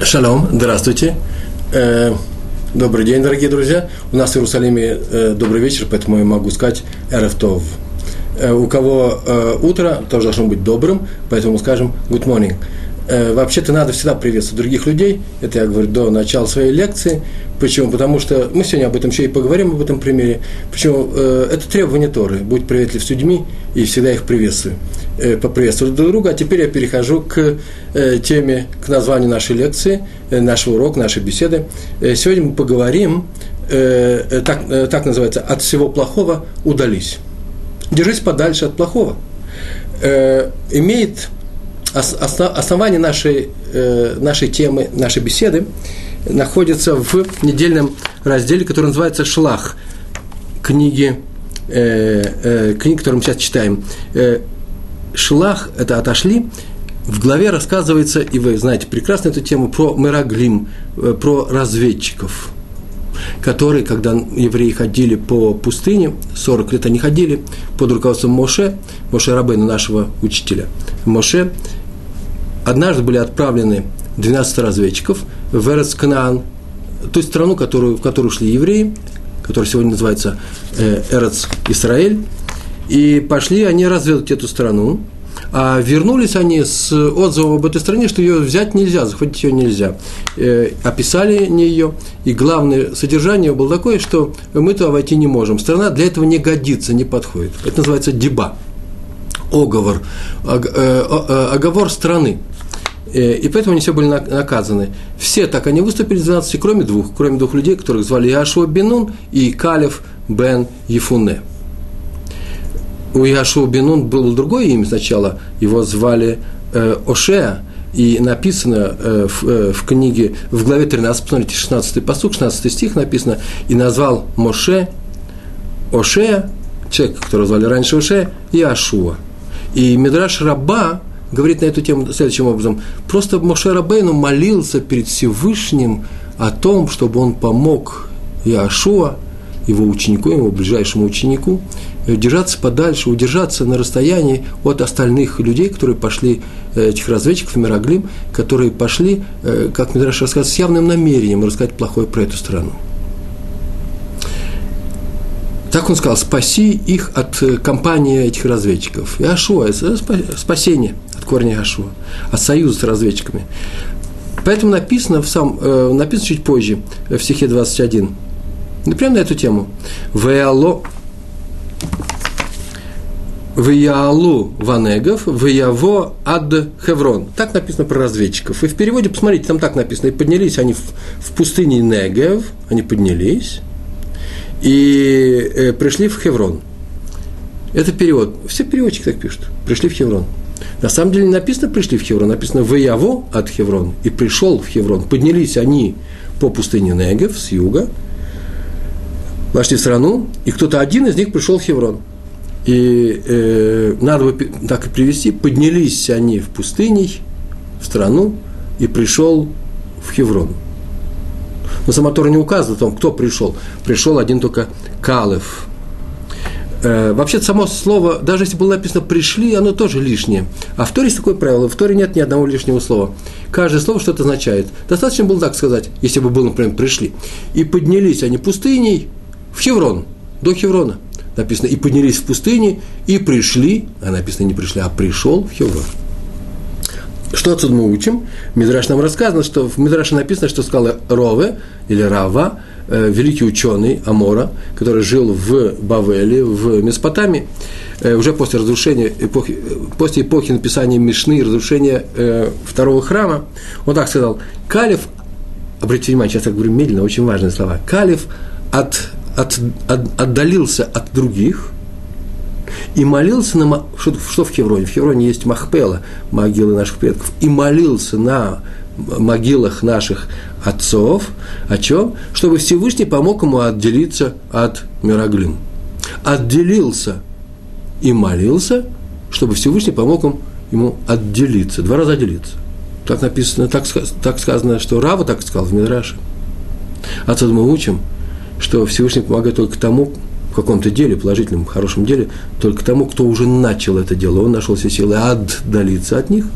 Шалом, здравствуйте. Э, добрый день, дорогие друзья. У нас в Иерусалиме э, добрый вечер, поэтому я могу сказать Эрефтов. Э, у кого утро, тоже должно быть добрым, поэтому скажем good morning. Вообще-то надо всегда приветствовать других людей. Это я говорю до начала своей лекции. Почему? Потому что мы сегодня об этом еще и поговорим, об этом примере. Почему? Э, это требование Торы. Будь приветлив с людьми и всегда их приветствую. Э, поприветствую друг друга. А теперь я перехожу к э, теме, к названию нашей лекции, нашего урока, нашей беседы. Сегодня мы поговорим, так, так называется, от всего плохого удались. Держись подальше от плохого. Имеет основание нашей, нашей темы, нашей беседы – находится в недельном разделе, который называется «Шлах», книги, э, э, книги, которую мы сейчас читаем. Э, «Шлах» – это «отошли», в главе рассказывается, и вы знаете прекрасно эту тему, про Мераглим, э, про разведчиков, которые, когда евреи ходили по пустыне, 40 лет они ходили под руководством Моше, Моше Рабейна, нашего учителя, Моше, однажды были отправлены 12 разведчиков в Эрец Канаан, ту страну, которую, в которую шли евреи, которая сегодня называется э, Эрец Израиль, и пошли они разведать эту страну, а вернулись они с отзывом об этой стране, что ее взять нельзя, захватить ее нельзя. Э, описали не ее, и главное содержание было такое, что мы туда войти не можем. Страна для этого не годится, не подходит. Это называется деба, оговор, ог, э, э, оговор страны. Э, и поэтому они все были наказаны. Все так они выступили, 12, кроме двух, кроме двух людей, которых звали Яшуа Бенун и Калев бен Ефуне. У Яшуа Бенун было другое имя сначала, его звали э, Ошеа, и написано э, в, э, в книге, в главе 13, посмотрите, 16 посук, 16 стих написано, и назвал Моше Ошея, человека, которого звали раньше Ошея, и Ашуа. И Мидраш Раба говорит на эту тему следующим образом. Просто Моше Рабейну молился перед Всевышним о том, чтобы он помог Иошуа, его ученику, его ближайшему ученику, э, держаться подальше, удержаться на расстоянии от остальных людей, которые пошли, э, этих разведчиков, Мираглим, которые пошли, э, как Мидраш рассказывает, с явным намерением рассказать плохое про эту страну. Так он сказал, спаси их от компании этих разведчиков. Иошуа – это спасение – корни Ашуа, от союза с разведчиками. Поэтому написано, в сам, э, написано чуть позже, в стихе 21, ну, прямо на эту тему. Веало Веялу Ванегов, Веяво Ад Хеврон. Так написано про разведчиков. И в переводе, посмотрите, там так написано. И поднялись они в, в пустыне Негев, они поднялись, и э, пришли в Хеврон. Это перевод. Все переводчики так пишут. Пришли в Хеврон. На самом деле не написано «пришли в Хеврон», написано «выяво от Хеврон» и «пришел в Хеврон». Поднялись они по пустыне Негев с юга, вошли в страну, и кто-то один из них пришел в Хеврон. И э, надо бы так и привести, поднялись они в пустыне, в страну, и пришел в Хеврон. Но сама Тора не указывает о том, кто пришел. Пришел один только Калев, Э, вообще само слово, даже если было написано «пришли», оно тоже лишнее. А в Торе есть такое правило, в Торе нет ни одного лишнего слова. Каждое слово что-то означает. Достаточно было так сказать, если бы было, например, «пришли». И поднялись они пустыней в Хеврон, до Хеврона. Написано, и поднялись в пустыне, и пришли, а написано не пришли, а пришел в Хеврон. Что отсюда мы учим? Мидраш нам рассказано, что в Мидраше написано, что сказал Рове или Рава, э, великий ученый Амора, который жил в Бавеле, в Месопотамии, э, уже после разрушения эпохи, после эпохи написания Мишны и разрушения э, второго храма, он так сказал, Калиф, обратите внимание, сейчас я говорю медленно, очень важные слова, Калиф от, от, от, отдалился от других – и молился на... Что, в Хевроне? В Хевроне есть Махпела, могилы наших предков, и молился на могилах наших отцов, о чем? Чтобы Всевышний помог ему отделиться от Мироглим. Отделился и молился, чтобы Всевышний помог ему отделиться, два раза отделиться. Так написано, так, так сказано, что Рава так сказал в Мидраше. Отсюда мы учим, что Всевышний помогает только тому, каком-то деле, положительном, хорошем деле, только тому, кто уже начал это дело. Он нашел все силы отдалиться от них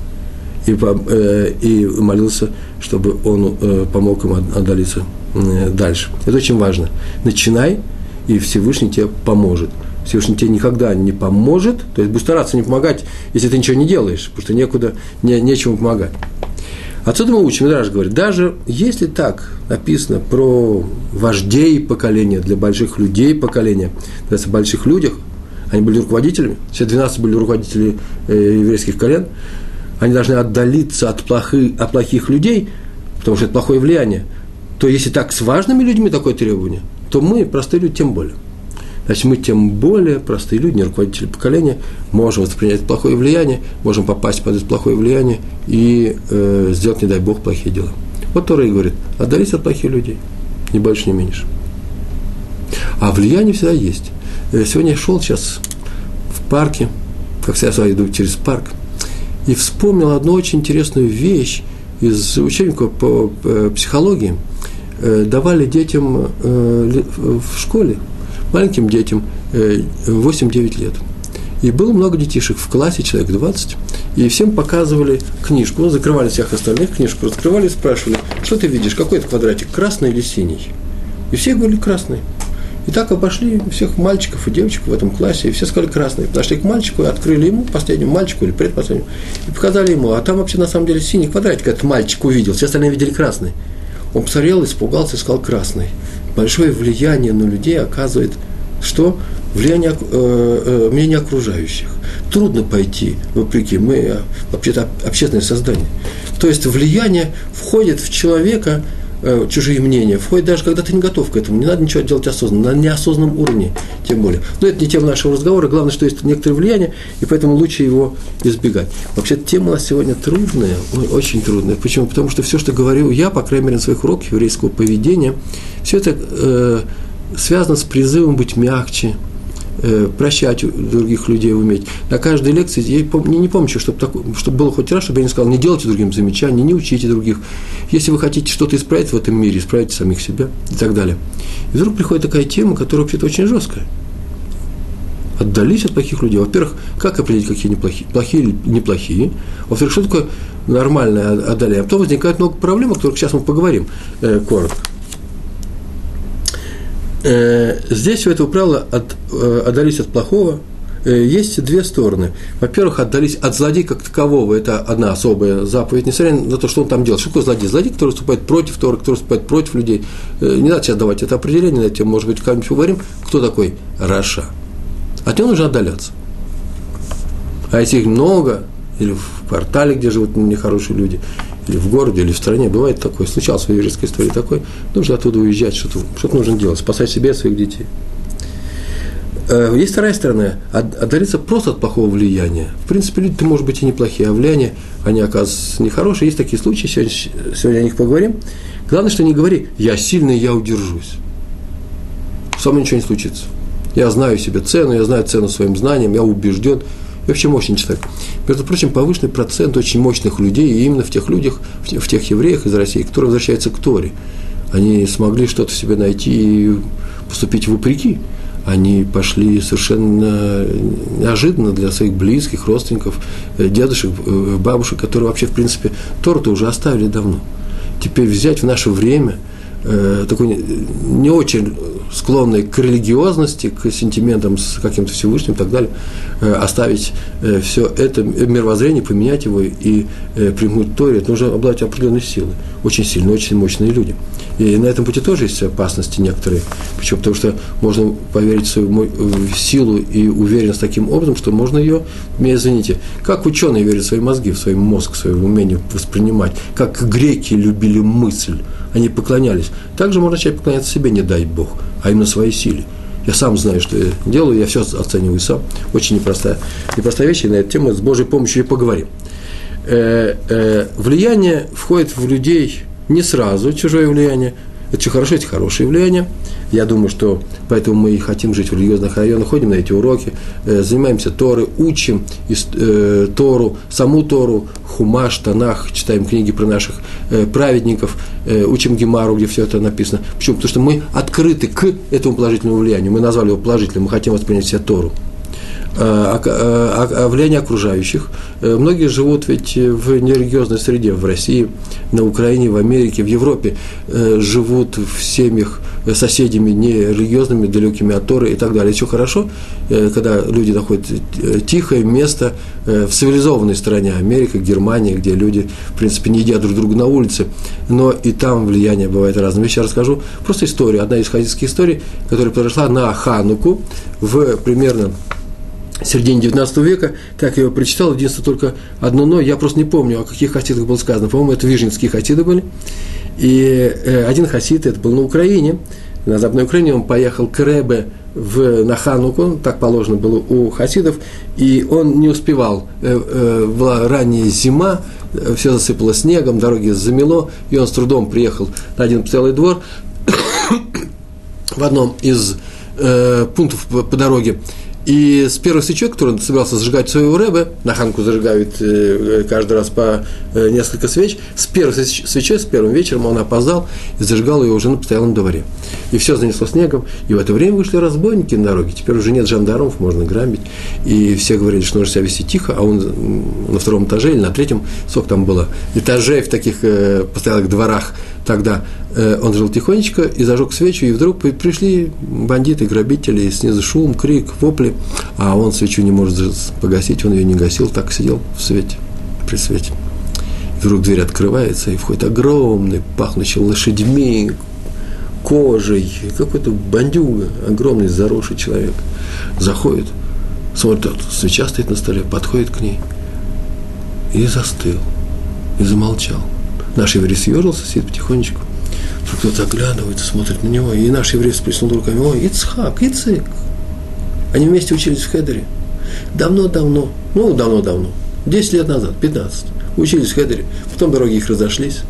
и, э, и молился, чтобы он э, помог им отдалиться э, дальше. Это очень важно. Начинай, и Всевышний тебе поможет. Всевышний тебе никогда не поможет, то есть будешь стараться не помогать, если ты ничего не делаешь, потому что некуда, не, нечему помогать. Отсюда мы учим, Мидраж говорит, даже если так написано про вождей поколения, для больших людей поколения, то есть о больших людях, они были руководителями, все 12 были руководители э, еврейских колен, они должны отдалиться от, плохи, от плохих людей, потому что это плохое влияние, то если так с важными людьми такое требование, то мы, простые люди, тем более. Значит, мы тем более, простые люди, не руководители поколения, можем воспринять плохое влияние, можем попасть под это плохое влияние и э, сделать, не дай Бог, плохие дела. Вот Тора и говорит, отдались от плохих людей, ни больше, ни меньше. А влияние всегда есть. Э, сегодня я шел сейчас в парке, как всегда я иду через парк, и вспомнил одну очень интересную вещь из учебника по э, психологии. Э, давали детям в школе, маленьким детям 8-9 лет. И было много детишек в классе, человек 20, и всем показывали книжку, ну, закрывали всех остальных, книжку раскрывали и спрашивали, что ты видишь, какой это квадратик, красный или синий? И все говорили красный. И так обошли всех мальчиков и девочек в этом классе, и все сказали красный. Подошли к мальчику и открыли ему, последнему мальчику или предпоследнему, и показали ему, а там вообще на самом деле синий квадратик, этот мальчик увидел, все остальные видели красный. Он посмотрел, испугался и сказал красный большое влияние на людей оказывает что? Влияние, э, э, мнение окружающих. Трудно пойти, вопреки, мы вообще-то общественное создание. То есть влияние входит в человека, э, чужие мнения, входит даже когда ты не готов к этому, не надо ничего делать осознанно, на неосознанном уровне тем более. Но это не тема нашего разговора, главное, что есть некоторое влияние, и поэтому лучше его избегать. Вообще тема у нас сегодня трудная, очень трудная. Почему? Потому что все, что говорю я, по крайней мере, на своих уроках еврейского поведения, все это э, связано с призывом быть мягче, прощать других людей уметь. На каждой лекции, я не, не помню, чтобы, так, чтобы было хоть раз, чтобы я не сказал, не делайте другим замечаний, не учите других. Если вы хотите что-то исправить в этом мире, исправите самих себя и так далее. И вдруг приходит такая тема, которая вообще-то очень жесткая. Отдались от плохих людей. Во-первых, как определить, какие они плохие, плохие или неплохие? Во-вторых, что такое нормальное отдаление? А потом возникает много проблем, о которых сейчас мы поговорим э, коротко. Э, здесь у этого правила от, э, отдались от плохого, э, есть две стороны. Во-первых, отдались от злодея как такового, это одна особая заповедь, несмотря на то, что он там делал. Что такое злодей? Злодей, который выступает против Тора, который выступает против людей. Не надо сейчас давать это определение, на тему, может быть, как-нибудь поговорим, кто такой Раша. От него нужно отдаляться. А если их много, или в квартале, где живут нехорошие люди, или в городе, или в стране, бывает такое, случалось в еврейской истории такое, нужно оттуда уезжать, что-то, что нужно делать, спасать себя и своих детей. Э, есть вторая сторона – отдалиться просто от плохого влияния. В принципе, люди-то, может быть, и неплохие, а влияние, они, оказываются, нехорошие. Есть такие случаи, сегодня, сегодня о них поговорим. Главное, что не говори «я сильный, я удержусь». Со мной ничего не случится. Я знаю себе цену, я знаю цену своим знаниям, я убежден – и вообще мощный человек. Между прочим, повышенный процент очень мощных людей, и именно в тех людях, в тех евреях из России, которые возвращаются к Торе. Они смогли что-то в себе найти и поступить вопреки. Они пошли совершенно неожиданно для своих близких, родственников, э, дедушек, э, бабушек, которые вообще, в принципе, Тору-то уже оставили давно. Теперь взять в наше время – э, такой не очень склонный к религиозности, к сентиментам с каким-то Всевышним и так далее, э, оставить э, все это мировоззрение, поменять его и э, примут Торе, это нужно обладать определенной силой. Очень сильные, очень мощные люди. И на этом пути тоже есть опасности некоторые. Почему? Потому что можно поверить в свою силу и уверенность таким образом, что можно ее, меня извините, как ученые верят в свои мозги, в свой мозг, в свое умение воспринимать, как греки любили мысль, они поклонялись. Также можно начать поклоняться себе, не дай Бог, а именно своей силе. Я сам знаю, что я делаю, я все оцениваю сам. Очень непростая, непростая вещь, и на эту тему с Божьей помощью и поговорим. Э, э, влияние входит в людей не сразу, чужое влияние, это очень хорошо, это хорошее влияние. Я думаю, что поэтому мы и хотим жить в религиозных районах, ходим на эти уроки, э, занимаемся Торой, учим э, Тору, саму Тору, Хумаш, Танах, читаем книги про наших э, праведников, учим Гемару, где все это написано. Почему? Потому что мы открыты к этому положительному влиянию. Мы назвали его положительным, мы хотим воспринять себе Тору. А, а, а, влияние окружающих. Э, многие живут ведь в нерелигиозной среде, в России, на Украине, в Америке, в Европе, э, живут в семьях соседями нерелигиозными, далекими от Торы и так далее. Все хорошо, э, когда люди находят тихое место в цивилизованной стране, Америка, Германия, где люди, в принципе, не едят друг друга на улице, но и там влияние бывает разное. Я сейчас расскажу просто историю, одна из хадисских историй, которая произошла на Хануку в примерно середине 19 века, так я его прочитал, единственное только одно «но», я просто не помню, о каких хасидах было сказано, по-моему, это вижницкие хасиды были, и э, один хасид, это был на Украине, на Западной Украине, он поехал к Ребе в, на Хануку, так положено было у хасидов, и он не успевал, э, э, была ранняя зима, все засыпало снегом, дороги замело, и он с трудом приехал на один постоялый двор в одном из э, пунктов по дороге, и с первой свечой, которую он собирался зажигать своего рэбе, на ханку зажигают э, каждый раз по э, несколько свеч, с первой свечой, с первым вечером он опоздал и зажигал ее уже на постоялом дворе. И все занесло снегом, и в это время вышли разбойники на дороге. Теперь уже нет жандармов, можно грабить. И все говорили, что нужно себя вести тихо, а он на втором этаже или на третьем, сколько там было, этажей в таких э, постоялых дворах тогда э, он жил тихонечко и зажег свечу, и вдруг пришли бандиты, грабители, снизу шум, крик, вопли, а он свечу не может погасить, он ее не гасил, так сидел в свете, при свете. И вдруг дверь открывается, и входит огромный, пахнущий лошадьми, кожей, какой-то бандюга, огромный, заросший человек. Заходит, смотрит, свеча стоит на столе, подходит к ней и застыл, и замолчал. Наш еврей съежился, сидит потихонечку. Вдруг кто-то оглядывается, смотрит на него, и наш еврей сплеснул руками, ой, Ицхак, Ицик. Они вместе учились в Хедере. Давно-давно, ну, давно-давно, 10 лет назад, 15, учились в Хедере, потом дороги их разошлись.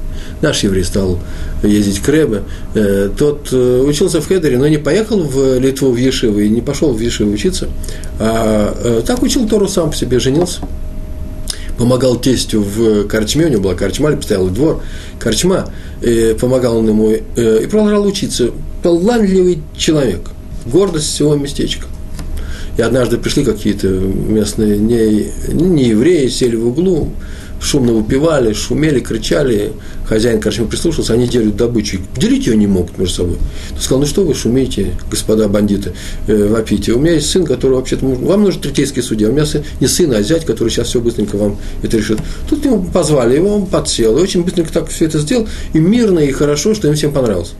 Наш еврей стал ездить к Ребе. Э, тот э, учился в Хедере, но не поехал в Литву, в Ешиву, и не пошел в Ешиву учиться, а э, так учил Тору сам по себе, женился помогал тестю в корчме, у него была корчма, или постоялый двор, корчма, и помогал он ему и продолжал учиться. Талантливый человек, гордость всего местечка. И однажды пришли какие-то местные не, не евреи, сели в углу, шумно выпивали, шумели, кричали. Хозяин, короче, прислушался, они делят добычу. Делить ее не могут между собой. Он сказал, ну что вы шумите, господа бандиты, э, вопите. У меня есть сын, который вообще-то, вам нужен третейский судья. У меня сын, не сын, а зять, который сейчас все быстренько вам это решит. Тут ему позвали, его он подсел. И очень быстренько так все это сделал. И мирно, и хорошо, что им всем понравилось.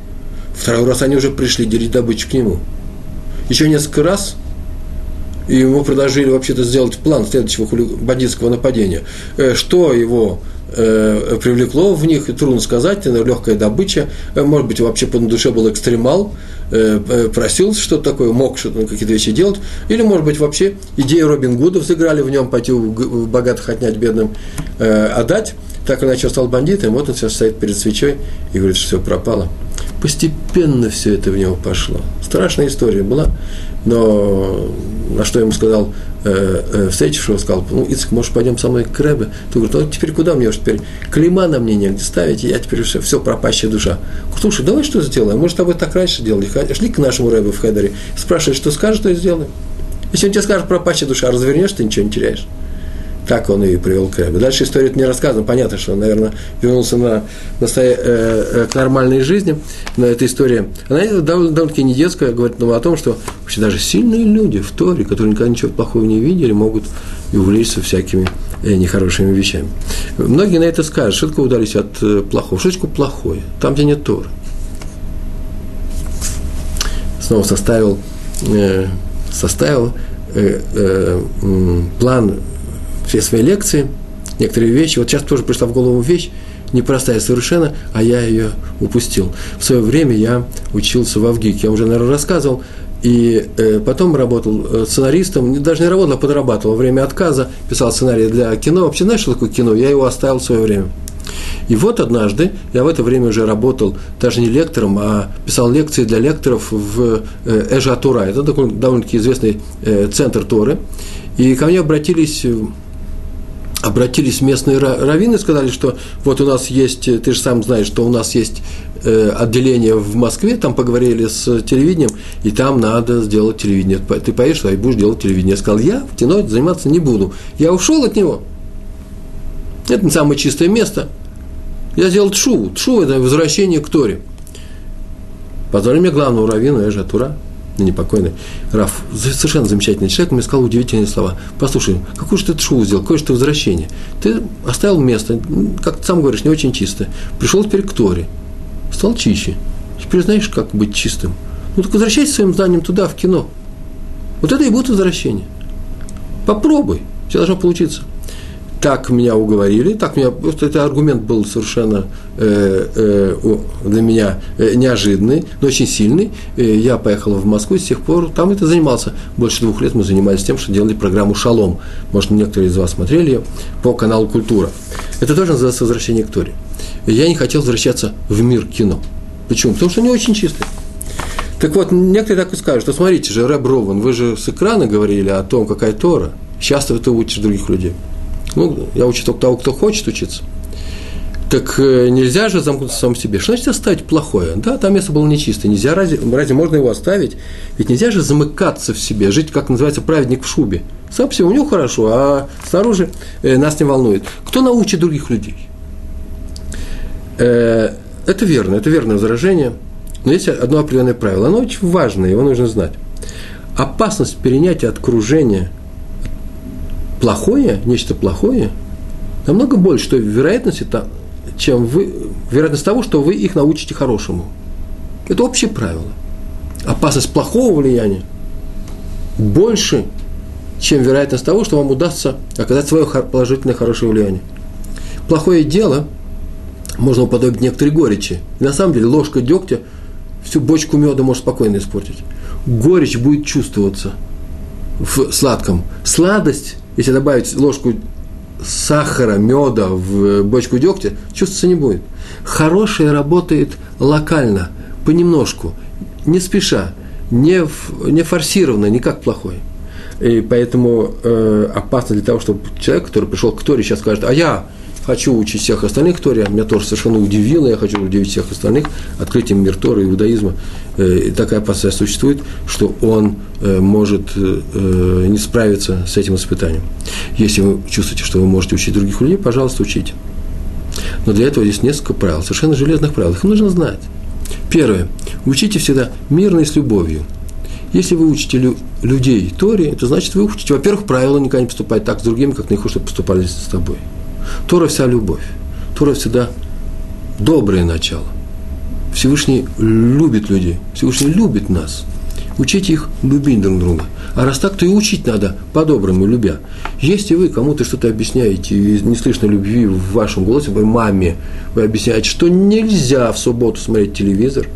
Второй раз они уже пришли делить добычу к нему. Еще несколько раз и ему предложили вообще-то сделать план следующего бандитского нападения. Э, что его э, привлекло в них, трудно сказать, легкая добыча, э, может быть, вообще по душе был экстремал, просил что-то такое, мог что-то, какие-то вещи делать, или, может быть, вообще идеи Робин Гудов сыграли в нем, пойти в богатых отнять бедным, отдать, так иначе стал бандитом, вот он сейчас стоит перед свечой и говорит, что все пропало. Постепенно все это в него пошло. Страшная история была. Но на что ему сказал, э, э, встретившего, сказал, ну, Ицк, может, пойдем со мной к Рэбе? Ты говоришь, ну, теперь куда мне уже теперь? Клима на мне негде ставить, я теперь все, все пропащая душа. Слушай, давай что сделаем? Может, тобой так раньше делали? Шли к нашему Рэбе в Хедере, спрашивай, что скажешь, то и сделаем. Если он тебе скажет пропащая душа, развернешь, ты ничего не теряешь. Так он и привел к Рэбе. Дальше история не рассказана. Понятно, что он, наверное, вернулся на, на, э, э, к нормальной жизни. Но эта история, она довольно, довольно-таки не детская, говорит нам о том, что вообще даже сильные люди в Торе, которые никогда ничего плохого не видели, могут и увлечься всякими э, нехорошими вещами. Многие на это скажут, что такое удались от э, плохого, такое плохое, там, где нет Торы. Снова составил, э, составил э, э, план все свои лекции, некоторые вещи. Вот сейчас тоже пришла в голову вещь, непростая совершенно, а я ее упустил. В свое время я учился в Авгике, я уже, наверное, рассказывал, и э, потом работал э, сценаристом, даже не работал, а подрабатывал во время отказа, писал сценарий для кино. Вообще, знаешь, что такое кино? Я его оставил в свое время. И вот однажды, я в это время уже работал даже не лектором, а писал лекции для лекторов в э, Эжа Тура. Это такой довольно-таки известный центр Торы. И ко мне обратились обратились местные раввины и сказали, что вот у нас есть, ты же сам знаешь, что у нас есть э, отделение в Москве, там поговорили с телевидением, и там надо сделать телевидение. Ты поедешь туда и будешь делать телевидение. Я сказал, я в кино заниматься не буду. Я ушел от него. Это не самое чистое место. Я сделал тшу. Тшу – это возвращение к Торе. Позвали мне главного раввина, я же Тура непокойный, Раф, совершенно замечательный человек, мне сказал удивительные слова. Послушай, какую же ты шоу сделал, какое же ты возвращение? Ты оставил место, как ты сам говоришь, не очень чистое. Пришел теперь к Торе, стал чище. Теперь знаешь, как быть чистым? Ну так возвращайся своим знанием туда, в кино. Вот это и будет возвращение. Попробуй, все должно получиться так меня уговорили, так меня, просто это аргумент был совершенно э, э, для меня э, неожиданный, но очень сильный. Э, я поехал в Москву, и с тех пор там это занимался. Больше двух лет мы занимались тем, что делали программу «Шалом». Может, некоторые из вас смотрели ее по каналу «Культура». Это тоже называется «Возвращение к Торе». Я не хотел возвращаться в мир кино. Почему? Потому что не очень чистый. Так вот, некоторые так и скажут, что смотрите же, Рэб Рован, вы же с экрана говорили о том, какая Тора. Сейчас ты учишь других людей. Ну, я учу только того, кто хочет учиться. Так э, нельзя же замкнуться сам себе. Что значит оставить плохое? Да, там место было нечистое. Нельзя, разве, разве можно его оставить? Ведь нельзя же замыкаться в себе, жить, как называется, праведник в шубе. Сам себе у него хорошо, а снаружи э, нас не волнует. Кто научит других людей? Э, это верно, это верное возражение. Но есть одно определенное правило. Оно очень важное, его нужно знать. Опасность перенятия от окружения – плохое, нечто плохое, намного больше той вероятности, чем вы, вероятность того, что вы их научите хорошему. Это общее правило. Опасность плохого влияния больше, чем вероятность того, что вам удастся оказать свое положительное хорошее влияние. Плохое дело можно уподобить некоторой горечи. И на самом деле ложка дегтя всю бочку меда может спокойно испортить. Горечь будет чувствоваться в сладком. Сладость если добавить ложку сахара, меда в бочку дегтя, чувствоваться не будет. Хорошее работает локально, понемножку, не спеша, не, не форсированно, не как плохой. И поэтому э, опасно для того, чтобы человек, который пришел к Торе, сейчас скажет, а я хочу учить всех остальных Торе, меня тоже совершенно удивило, я хочу удивить всех остальных открытием мир Торы, иудаизма. Э, и такая опасность существует, что он э, может э, не справиться с этим испытанием. Если вы чувствуете, что вы можете учить других людей, пожалуйста, учите. Но для этого есть несколько правил, совершенно железных правил. Их нужно знать. Первое. Учите всегда мирно и с любовью. Если вы учите лю- людей Торе, это значит, вы учите, во-первых, правила никогда не поступать так с другими, как наихудше поступали с тобой. Тора вся любовь. Тора всегда доброе начало. Всевышний любит людей. Всевышний любит нас. Учите их любить друг друга. А раз так, то и учить надо по-доброму, любя. Если вы кому-то что-то объясняете, и не слышно любви в вашем голосе, вы маме, вы объясняете, что нельзя в субботу смотреть телевизор,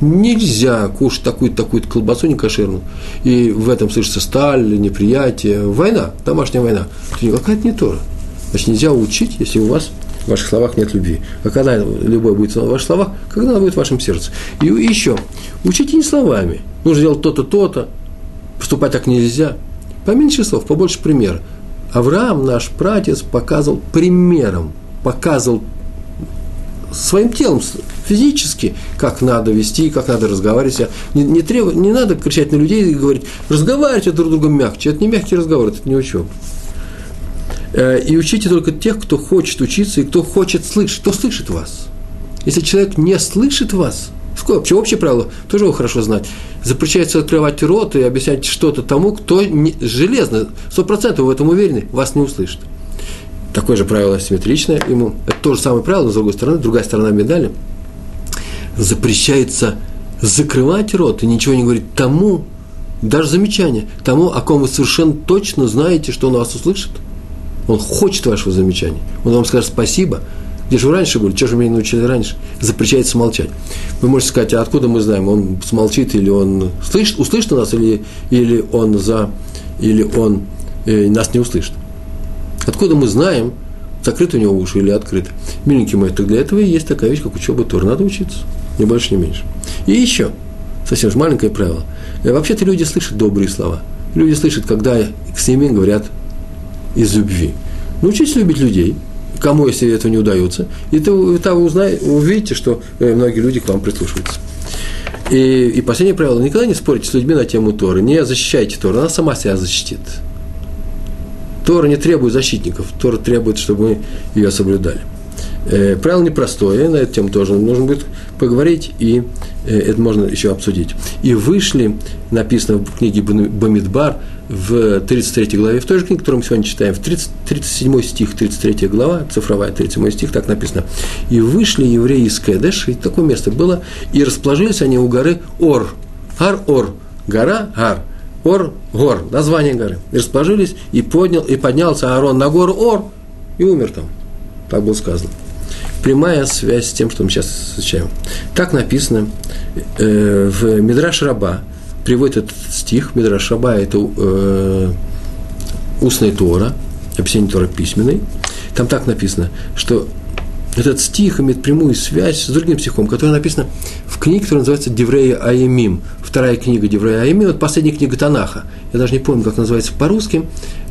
нельзя кушать такую-то такую колбасу некошерную, и в этом слышится сталь, неприятие, война, домашняя война. Это какая-то не Тора. Значит, нельзя учить, если у вас в ваших словах нет любви. А когда любовь будет в ваших словах, когда она будет в вашем сердце. И еще, учите не словами. Нужно делать то-то, то-то. Поступать так нельзя. Поменьше слов, побольше пример. Авраам, наш пратец, показывал примером, показывал своим телом, физически, как надо вести, как надо разговаривать. Не, не, треб, не надо кричать на людей и говорить, разговаривайте друг с другом мягче. Это не мягкий разговор, это не учеба. Э, и учите только тех, кто хочет учиться и кто хочет слышать, кто слышит вас. Если человек не слышит вас, вообще общее правило, тоже его хорошо знать, запрещается открывать рот и объяснять что-то тому, кто не, железно, сто процентов в этом уверены, вас не услышит. Такое же правило симметричное ему. Это то же самое правило, но с другой стороны, другая сторона медали. Запрещается закрывать рот и ничего не говорить тому, даже замечание, тому, о ком вы совершенно точно знаете, что он вас услышит – он хочет вашего замечания. Он вам скажет спасибо. Где же вы раньше были? Чего же меня не научили раньше? Запрещается молчать. Вы можете сказать, а откуда мы знаем, он смолчит или он слышит, услышит нас, или, или он за, или он э, нас не услышит. Откуда мы знаем, закрыты у него уши или открыты? Миленький мой, так для этого и есть такая вещь, как учеба Тор. Надо учиться, ни больше, ни меньше. И еще, совсем же маленькое правило. Э, вообще-то люди слышат добрые слова. Люди слышат, когда с ними говорят из любви. Научитесь любить людей, кому, если этого не удается, и то вы узнаете, увидите, что э, многие люди к вам прислушиваются. И, и последнее правило, никогда не спорьте с людьми на тему Торы, не защищайте Тору, она сама себя защитит. Тора не требует защитников, Тора требует, чтобы мы ее соблюдали. Э, правило непростое, на эту тему тоже нужно будет поговорить, и э, это можно еще обсудить. И вышли, написано в книге Бамидбар, в 33 главе, в той же книге, которую мы сегодня читаем, в 30, 37 стих, 33 глава, цифровая 37 стих, так написано. «И вышли евреи из Кэдэш, и такое место было, и расположились они у горы Ор, Ар-Ор, гора Ар, Ор, гор, название горы. И расположились, и, поднял, и поднялся Аарон на гору Ор, и умер там. Так было сказано прямая связь с тем, что мы сейчас изучаем. Так написано э, в Мидраш Раба, приводит этот стих, Мидраш Раба – это э, устная Тора, описание Тора письменной. Там так написано, что этот стих имеет прямую связь с другим стихом, который написан в книге, которая называется Деврея Аемим. Вторая книга Деврея Аемим, вот последняя книга Танаха. Я даже не помню, как называется по-русски.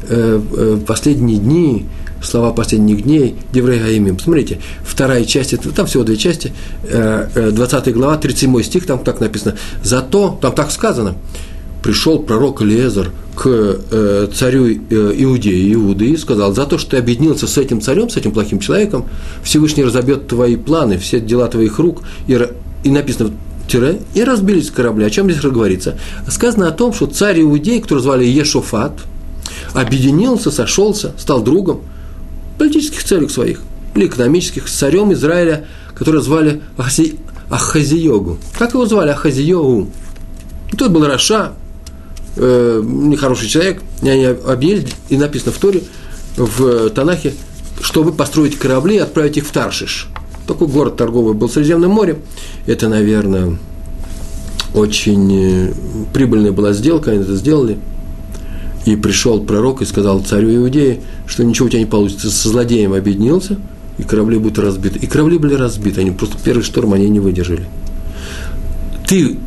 Э, э, последние дни слова последних дней, Деврей Гаимим. Посмотрите, вторая часть, это, там всего две части, 20 э, э, глава, 37 стих, там так написано, зато, там так сказано, пришел пророк Лезар к э, царю Иудеи, Иуды, и сказал, за то, что ты объединился с этим царем, с этим плохим человеком, Всевышний разобьет твои планы, все дела твоих рук, и, и написано, тире, и разбились корабли. О чем здесь говорится? Сказано о том, что царь Иудей, который звали Ешофат, объединился, сошелся, стал другом политических целях своих, или экономических, с царем Израиля, которого звали Ахази, Ахазиогу. Как его звали? Ахазиогу. Тот был Раша, э, нехороший человек, и они объединились, и написано в Торе, в Танахе, чтобы построить корабли и отправить их в Таршиш. Такой город торговый был в Средиземном море. Это, наверное, очень э, прибыльная была сделка, они это сделали – и пришел пророк и сказал царю Иудеи, что ничего у тебя не получится, со злодеем объединился, и корабли будут разбиты. И корабли были разбиты, они просто первый шторм они не выдержали. Ты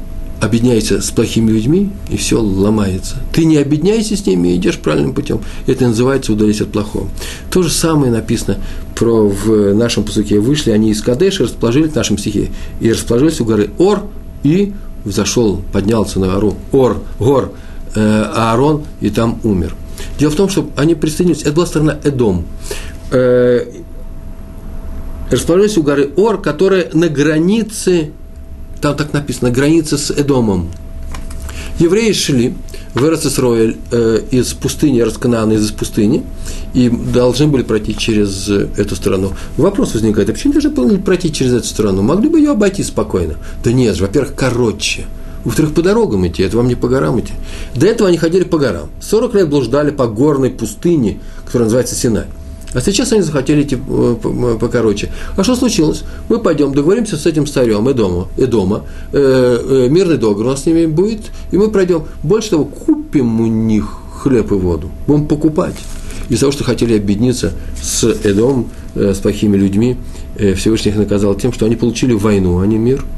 объединяешься с плохими людьми, и все ломается. Ты не объединяйся с ними и идешь правильным путем. Это называется удались от плохого. То же самое написано про в нашем посуке. Вышли они из Кадеша, расположились в нашем стихе, и расположились у горы Ор, и взошел, поднялся на гору Ор, гор, Аарон и там умер. Дело в том, что они присоединились, это была страна Эдом. Э, расположились у горы Ор, которая на границе, там так написано, граница с Эдомом. Евреи шли в Эрцисроэль э, из пустыни, Расканаана из пустыни, и должны были пройти через эту страну. Вопрос возникает, а почему должны были пройти через эту страну? Могли бы ее обойти спокойно? Да нет же, во-первых, короче – во-вторых, по дорогам идти, это вам не по горам идти. До этого они ходили по горам. 40 лет блуждали по горной пустыне, которая называется Синай. А сейчас они захотели идти э, э, покороче. А что случилось? Мы пойдем, договоримся с этим царем Эдома, Эдома э, э, мирный договор у нас с ними будет, и мы пройдем. Больше того, купим у них хлеб и воду. Будем покупать. Из-за того, что хотели объединиться с Эдом, с плохими людьми, э, Всевышний их наказал тем, что они получили войну, а не мир –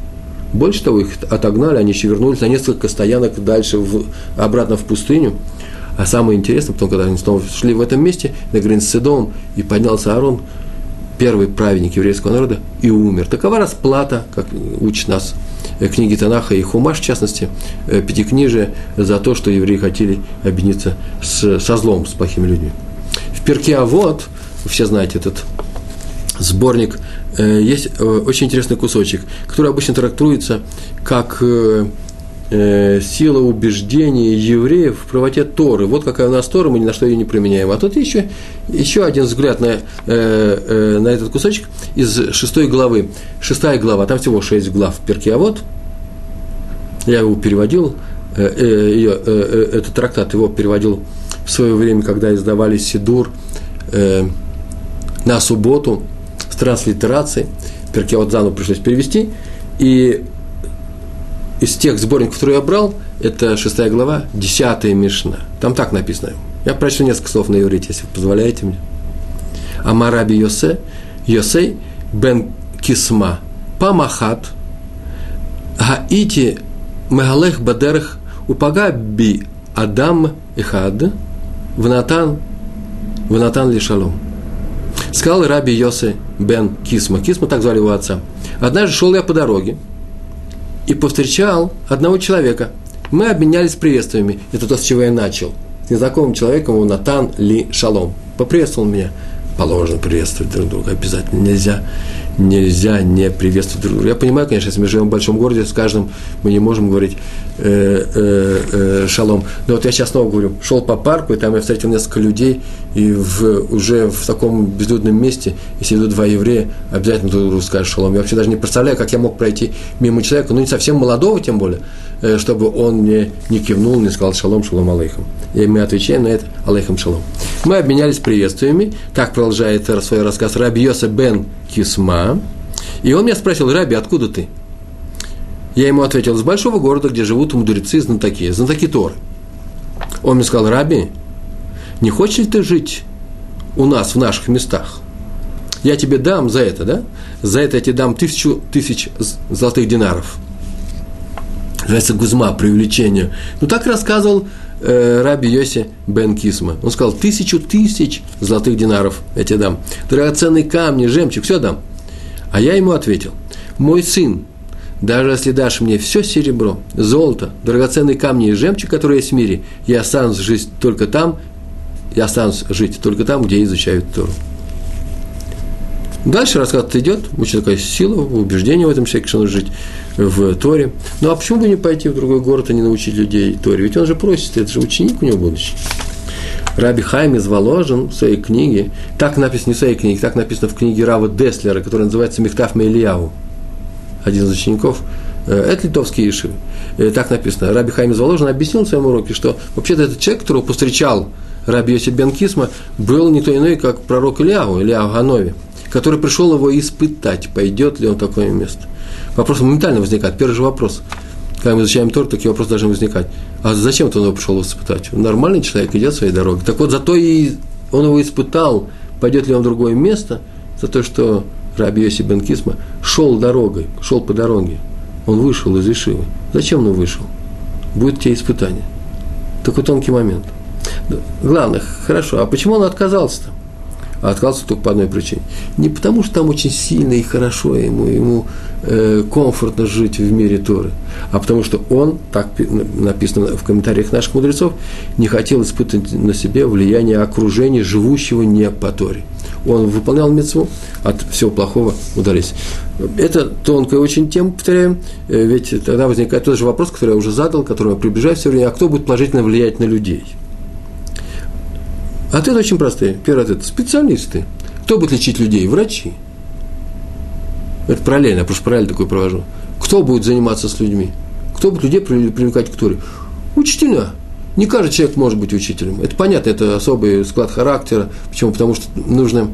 больше того, их отогнали, они еще вернулись на несколько стоянок дальше, в, обратно в пустыню. А самое интересное, потом, когда они снова шли в этом месте, на границе и поднялся Аарон, первый праведник еврейского народа, и умер. Такова расплата, как учит нас э, книги Танаха и Хумаш, в частности, э, пятикнижие, за то, что евреи хотели объединиться с, со злом, с плохими людьми. В перке А вот, вы все знаете этот сборник Э, есть э, очень интересный кусочек, который обычно трактуется как э, сила убеждения евреев в правоте Торы. Вот какая у нас Тора, мы ни на что ее не применяем. А тут еще, еще один взгляд на, на этот кусочек из шестой главы. Шестая глава, там всего шесть глав перки, а вот я его переводил, ее, этот трактат его переводил в свое время, когда издавали Сидур на субботу – транслитерацией. Перкеодзану пришлось перевести. И из тех сборников, которые я брал, это шестая глава, десятая Мишна. Там так написано. Я прочту несколько слов на иврите, если вы позволяете мне. Амараби Йосе, Йосей бен Кисма, Памахат, Гаити Мегалех Бадерах Упага би Адам Ихад, Внатан, Внатан Лишалом. Сказал Раби Йосы бен Кисма. Кисма так звали его отца. Однажды шел я по дороге и повстречал одного человека. Мы обменялись приветствиями. Это то, с чего я начал. С незнакомым человеком его Натан Ли Шалом. Поприветствовал меня. Положено приветствовать друг друга. Обязательно нельзя нельзя не приветствовать друг друга. Я понимаю, конечно, если мы живем в большом городе, с каждым мы не можем говорить э, э, э, шалом. Но вот я сейчас снова говорю, шел по парку, и там я встретил несколько людей, и в, уже в таком безлюдном месте, если идут два еврея, обязательно друг другу скажут шалом. Я вообще даже не представляю, как я мог пройти мимо человека, ну не совсем молодого тем более, чтобы он мне не кивнул, не сказал шалом, шалом алейхам. И мы отвечаем на это алейхам шалом. Мы обменялись приветствиями, так продолжает свой рассказ Раби Йоса бен Кисма, и он меня спросил, Раби, откуда ты? Я ему ответил, из большого города, где живут мудрецы, знатоки, знатоки Торы. Он мне сказал, Раби, не хочешь ли ты жить у нас, в наших местах? Я тебе дам за это, да? За это я тебе дам тысячу тысяч золотых динаров. Называется гузма, привлечение. Ну, так рассказывал э, Раби Йоси бен Кисма. Он сказал, тысячу тысяч золотых динаров я тебе дам. Драгоценные камни, жемчуг, все дам. А я ему ответил, мой сын, даже если дашь мне все серебро, золото, драгоценные камни и жемчуг, которые есть в мире, я останусь жить только там, я останусь жить только там, где изучают Тору. Дальше рассказ идет, очень такая сила, убеждение в этом человеке, что нужно жить в Торе. Ну а почему бы не пойти в другой город и не научить людей Торе? Ведь он же просит, это же ученик у него будущий. Раби Хайм из Воложен в своей книге, так написано не в своей книге, так написано в книге Рава Деслера, которая называется «Мехтав Мейлияу», один из учеников, э, это литовские ишивы. Э, так написано. Раби Хайм из Воложен объяснил в своем уроке, что вообще-то этот человек, которого повстречал Раби Йосиф Бен Кисма, был никто иной, как пророк Ильяу, Ильяу Ганови, который пришел его испытать, пойдет ли он в такое место. Вопрос моментально возникает. Первый же вопрос – когда мы изучаем Тор, такие вопросы должны возникать. А зачем он его пришел испытать? Он нормальный человек, идет своей дорогой. Так вот, зато и он его испытал, пойдет ли он в другое место, за то, что Раби Йоси Бен Кисма шел дорогой, шел по дороге. Он вышел из Ишивы. Зачем он вышел? Будет те испытания. Такой тонкий момент. Главное, хорошо, а почему он отказался-то? А отказался только по одной причине. Не потому, что там очень сильно и хорошо ему, ему э, комфортно жить в мире Торы, а потому что он, так написано в комментариях наших мудрецов, не хотел испытывать на себе влияние окружения, живущего не по Торе. Он выполнял мецву, от всего плохого удались. Это тонкая очень тема, повторяем, э, ведь тогда возникает тот же вопрос, который я уже задал, к которому я приближаюсь все время, а кто будет положительно влиять на людей – Ответы очень простые. Первый ответ – специалисты. Кто будет лечить людей? Врачи. Это параллельно, я просто параллель такой провожу. Кто будет заниматься с людьми? Кто будет людей привлекать к Торе? Учителя. Не каждый человек может быть учителем. Это понятно, это особый склад характера. Почему? Потому что нужно,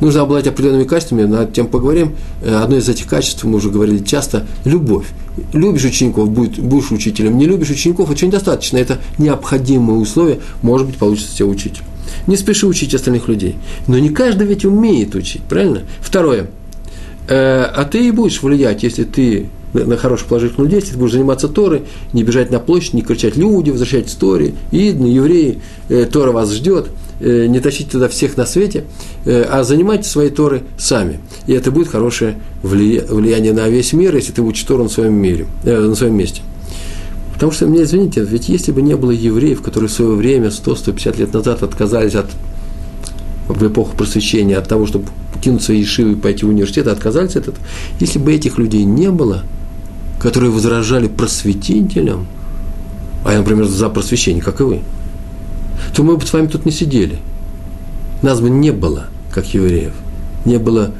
нужно обладать определенными качествами, над тем поговорим. Э, одно из этих качеств, мы уже говорили часто, любовь. Любишь учеников, будешь учителем. Не любишь учеников, это недостаточно. Это необходимое условие, может быть, получится тебя учить. Не спеши учить остальных людей. Но не каждый ведь умеет учить, правильно? Второе. Э, а ты и будешь влиять, если ты на хороших положительных людей, если ты будешь заниматься Торой, не бежать на площадь, не кричать люди, возвращать истории, идны, евреи, э, Тора вас ждет, э, не тащите туда всех на свете, а занимайтесь своей Торой сами. И это будет хорошее влияние на весь мир, если ты учишь Тору на своем мире, на своем месте. Потому что, мне извините, ведь если бы не было евреев, которые в свое время, 100-150 лет назад, отказались от, в эпоху просвещения от того, чтобы кинуть свои ешивы и пойти в университет, отказались от этого, если бы этих людей не было, которые возражали просветителям, а я, например, за просвещение, как и вы, то мы бы с вами тут не сидели. Нас бы не было, как евреев. Не было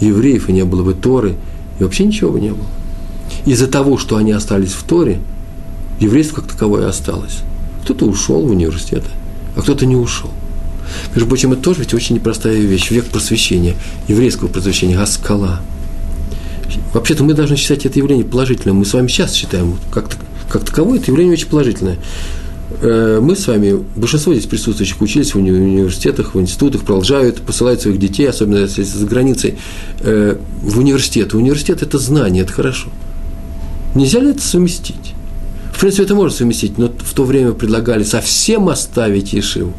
евреев, и не было бы Торы, и вообще ничего бы не было. Из-за того, что они остались в Торе – еврейство как таковое осталось. Кто-то ушел в университет, а кто-то не ушел. Между прочим, это тоже ведь очень непростая вещь. Век просвещения, еврейского просвещения, Аскала. Вообще-то мы должны считать это явление положительным. Мы с вами сейчас считаем, как, как таковое, это явление очень положительное. Э, мы с вами, большинство здесь присутствующих учились в университетах, в институтах, продолжают, посылают своих детей, особенно если за границей, э, в университет. Университет – это знание, это хорошо. Нельзя ли это совместить? В принципе, это можно совместить, но в то время предлагали совсем оставить Ешиву.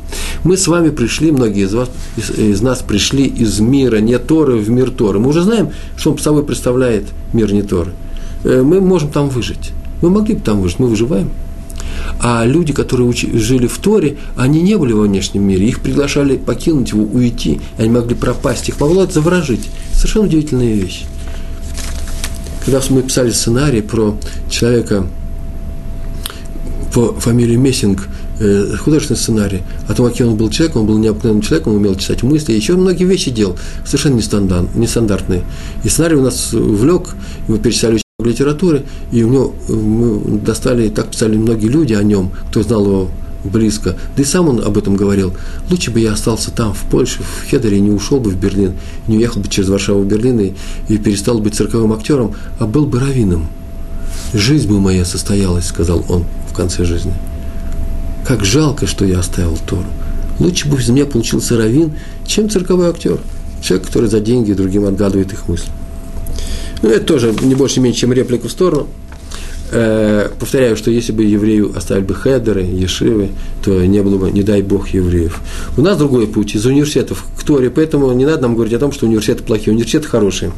Мы с вами пришли, многие из вас, из, из нас пришли из мира не Торы в мир Торы. Мы уже знаем, что он собой представляет мир не Торы. Э, мы можем там выжить. Мы могли бы там выжить, мы выживаем. А люди, которые учи, жили в Торе, они не были во внешнем мире. Их приглашали покинуть его, уйти. Они могли пропасть. Их могло это заворожить. Совершенно удивительная вещь. Когда мы писали сценарий про человека по фамилии Мессинг, э, художественный сценарий, о том, каким он был человеком, он был необыкновенным человеком, умел читать мысли, еще многие вещи делал, совершенно нестандартные. И сценарий у нас влек, мы перечитали литературы, и у него э, мы достали, так писали многие люди о нем, кто знал его близко. Да и сам он об этом говорил. Лучше бы я остался там, в Польше, в Хедере, не ушел бы в Берлин, не уехал бы через Варшаву в Берлин и, и перестал быть цирковым актером, а был бы раввином. Жизнь бы моя состоялась, сказал он конце жизни. Как жалко, что я оставил Тору. Лучше бы из меня получился раввин, чем цирковой актер. Человек, который за деньги другим отгадывает их мысли. Ну, это тоже не больше, не меньше, чем реплика в сторону. Э, повторяю, что если бы еврею оставили бы хедеры, ешивы, то не было бы, не дай бог, евреев. У нас другой путь, из университетов к Торе, поэтому не надо нам говорить о том, что университеты плохие, университеты хорошие.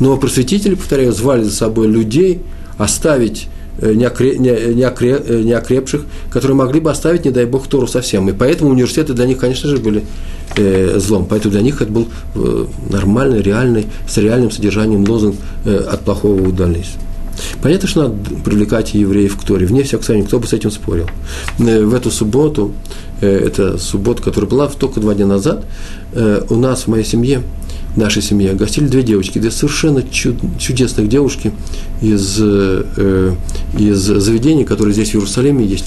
Но просветители, повторяю, звали за собой людей оставить э, неокрепших, которые могли бы оставить, не дай бог, Тору совсем. И поэтому университеты для них, конечно же, были э, злом. Поэтому для них это был э, нормальный, реальный, с реальным содержанием лозунг э, «от плохого удались». Понятно, что надо привлекать евреев к Торе, вне всякого сомнения, кто бы с этим спорил. Э, в эту субботу, э, это суббота, которая была только два дня назад, э, у нас в моей семье, в нашей семье, гостили две девочки, две совершенно чуд, чудесных девушки из, из заведений, которые здесь в Иерусалиме есть,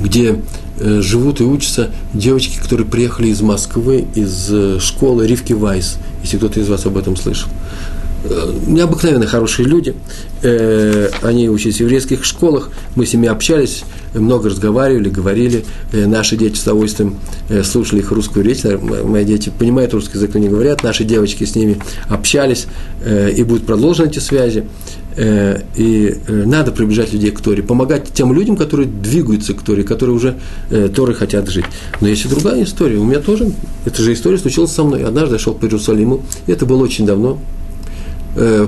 где Э, живут и учатся девочки, которые приехали из Москвы, из э, школы Ривки Вайс, если кто-то из вас об этом слышал. Э, необыкновенно хорошие люди. Они учились в еврейских школах, мы с ними общались, много разговаривали, говорили. Наши дети с удовольствием слушали их русскую речь. Мои дети понимают русский язык, но не говорят. Наши девочки с ними общались, и будут продолжены эти связи. Э, и э, надо приближать людей к Торе, помогать тем людям, которые двигаются к Торе, которые уже э, Торы хотят жить. Но есть и другая история. У меня тоже, эта же история случилась со мной. Однажды я шел по Иерусалиму, это было очень давно,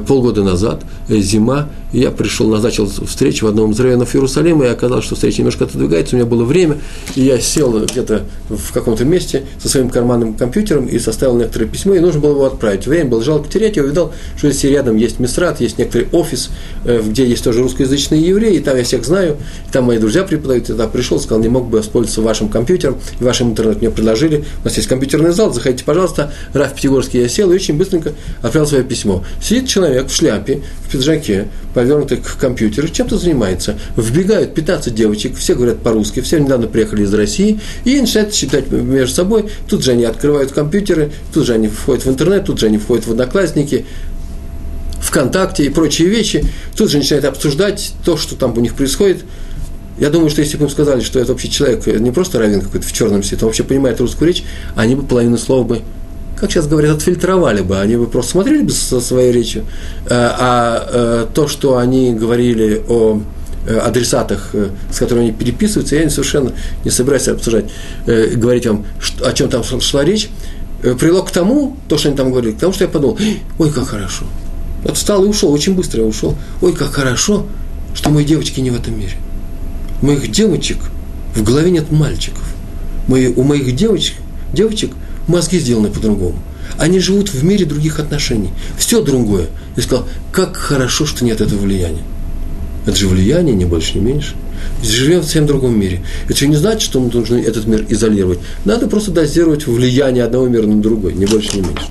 полгода назад, зима, и я пришел, назначил встречу в одном из районов Иерусалима, и оказалось, что встреча немножко отодвигается, у меня было время, и я сел где-то в каком-то месте со своим карманным компьютером и составил некоторое письмо, и нужно было его отправить. Время было жалко терять, я увидел, что здесь рядом есть Мисрат, есть некоторый офис, э, где есть тоже русскоязычные евреи, и там я всех знаю, и там мои друзья преподают, я туда пришел, сказал, не мог бы воспользоваться вашим компьютером, и вашим интернет мне предложили, у нас есть компьютерный зал, заходите, пожалуйста, Раф Пятигорский, я сел и очень быстренько отправил свое письмо. Сидит человек в шляпе, в пиджаке, повернуты к компьютеру, чем-то занимается. Вбегают 15 девочек, все говорят по-русски, все недавно приехали из России, и начинают считать между собой. Тут же они открывают компьютеры, тут же они входят в интернет, тут же они входят в Одноклассники, ВКонтакте и прочие вещи. Тут же начинают обсуждать то, что там у них происходит. Я думаю, что если бы им сказали, что это вообще человек не просто равен какой-то в черном свете, он вообще понимает русскую речь, они бы половину слов бы как сейчас говорят, отфильтровали бы, они бы просто смотрели бы со своей речью, э, а э, то, что они говорили о э, адресатах, с которыми они переписываются, я совершенно не собираюсь обсуждать, говорить вам, о чем там шла речь, привело к тому, то, что они там говорили, к тому, что я подумал, ой, как хорошо. Вот встал и ушел, очень быстро ушел. Ой, как хорошо, что мои девочки не в этом мире. У моих девочек в голове нет мальчиков. Мои, у моих девочек, девочек мозги сделаны по-другому. Они живут в мире других отношений. Все другое. Я сказал, как хорошо, что нет этого влияния. Это же влияние, не больше, не меньше. Живем в совсем другом мире. Это не значит, что мы должны этот мир изолировать. Надо просто дозировать влияние одного мира на другой, не больше, не меньше.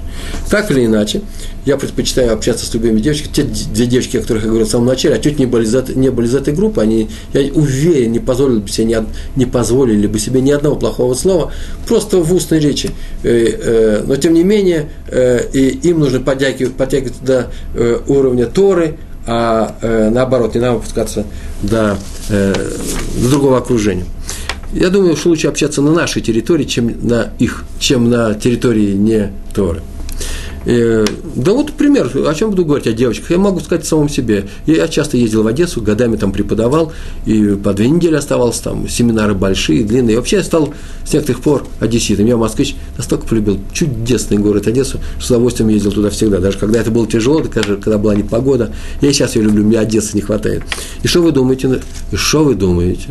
Так или иначе, я предпочитаю общаться с любыми девочками. Те две девочки, о которых я говорил в самом начале, а чуть не были из, этой, не были из этой группы, они, я уверен, не позволили бы себе, не, не позволили бы себе ни одного плохого слова, просто в устной речи. Э, э, но, тем не менее, э, им нужно подтягивать, подтягивать до уровня Торы, а наоборот, не надо опускаться до, до другого окружения. Я думаю, что лучше общаться на нашей территории, чем на их, чем на территории не Торы. Э, да вот пример, о чем буду говорить о девочках. Я могу сказать самому себе. Я часто ездил в Одессу, годами там преподавал, и по две недели оставался там, семинары большие, длинные. И вообще я стал с некоторых пор одесситом. Я москвич настолько полюбил чудесный город Одессу, что с удовольствием ездил туда всегда. Даже когда это было тяжело, даже когда была непогода. Я сейчас ее люблю, мне Одессы не хватает. И что вы думаете? И что вы думаете?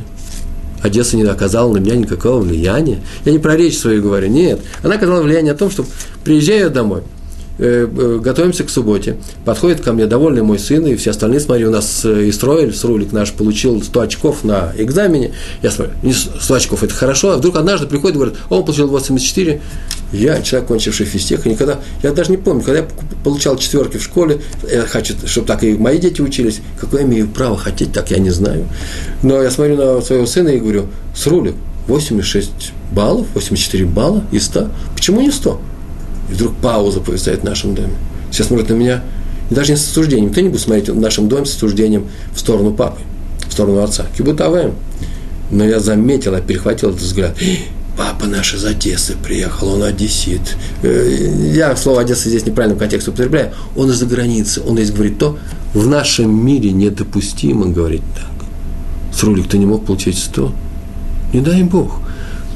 Одесса не оказала на меня никакого влияния. Я не про речь свою говорю, нет. Она оказала влияние о том, что приезжаю домой – готовимся к субботе. Подходит ко мне довольный мой сын и все остальные, смотри, у нас э, и строили, рулик наш получил 100 очков на экзамене. Я смотрю, 100 очков это хорошо, а вдруг однажды приходит и говорит, он получил 84. Я, человек, кончивший физтех, никогда, я даже не помню, когда я получал четверки в школе, я хочу, чтобы так и мои дети учились, какое имею право хотеть, так я не знаю. Но я смотрю на своего сына и говорю, с рулик 86 баллов, 84 балла и 100. Почему не 100? И вдруг пауза повисает в нашем доме. Все смотрят на меня, и даже не с осуждением. Кто не будет смотреть в нашем доме с осуждением в сторону папы, в сторону отца. Кибутаваем. Но я заметил, я перехватил этот взгляд. Папа наш из Одессы приехал, он одессит. Э, я слово Одесса здесь неправильно в контексте употребляю. Он из-за границы, он здесь говорит то, в нашем мире недопустимо говорить так. С рулик ты не мог получить 100? Не дай Бог.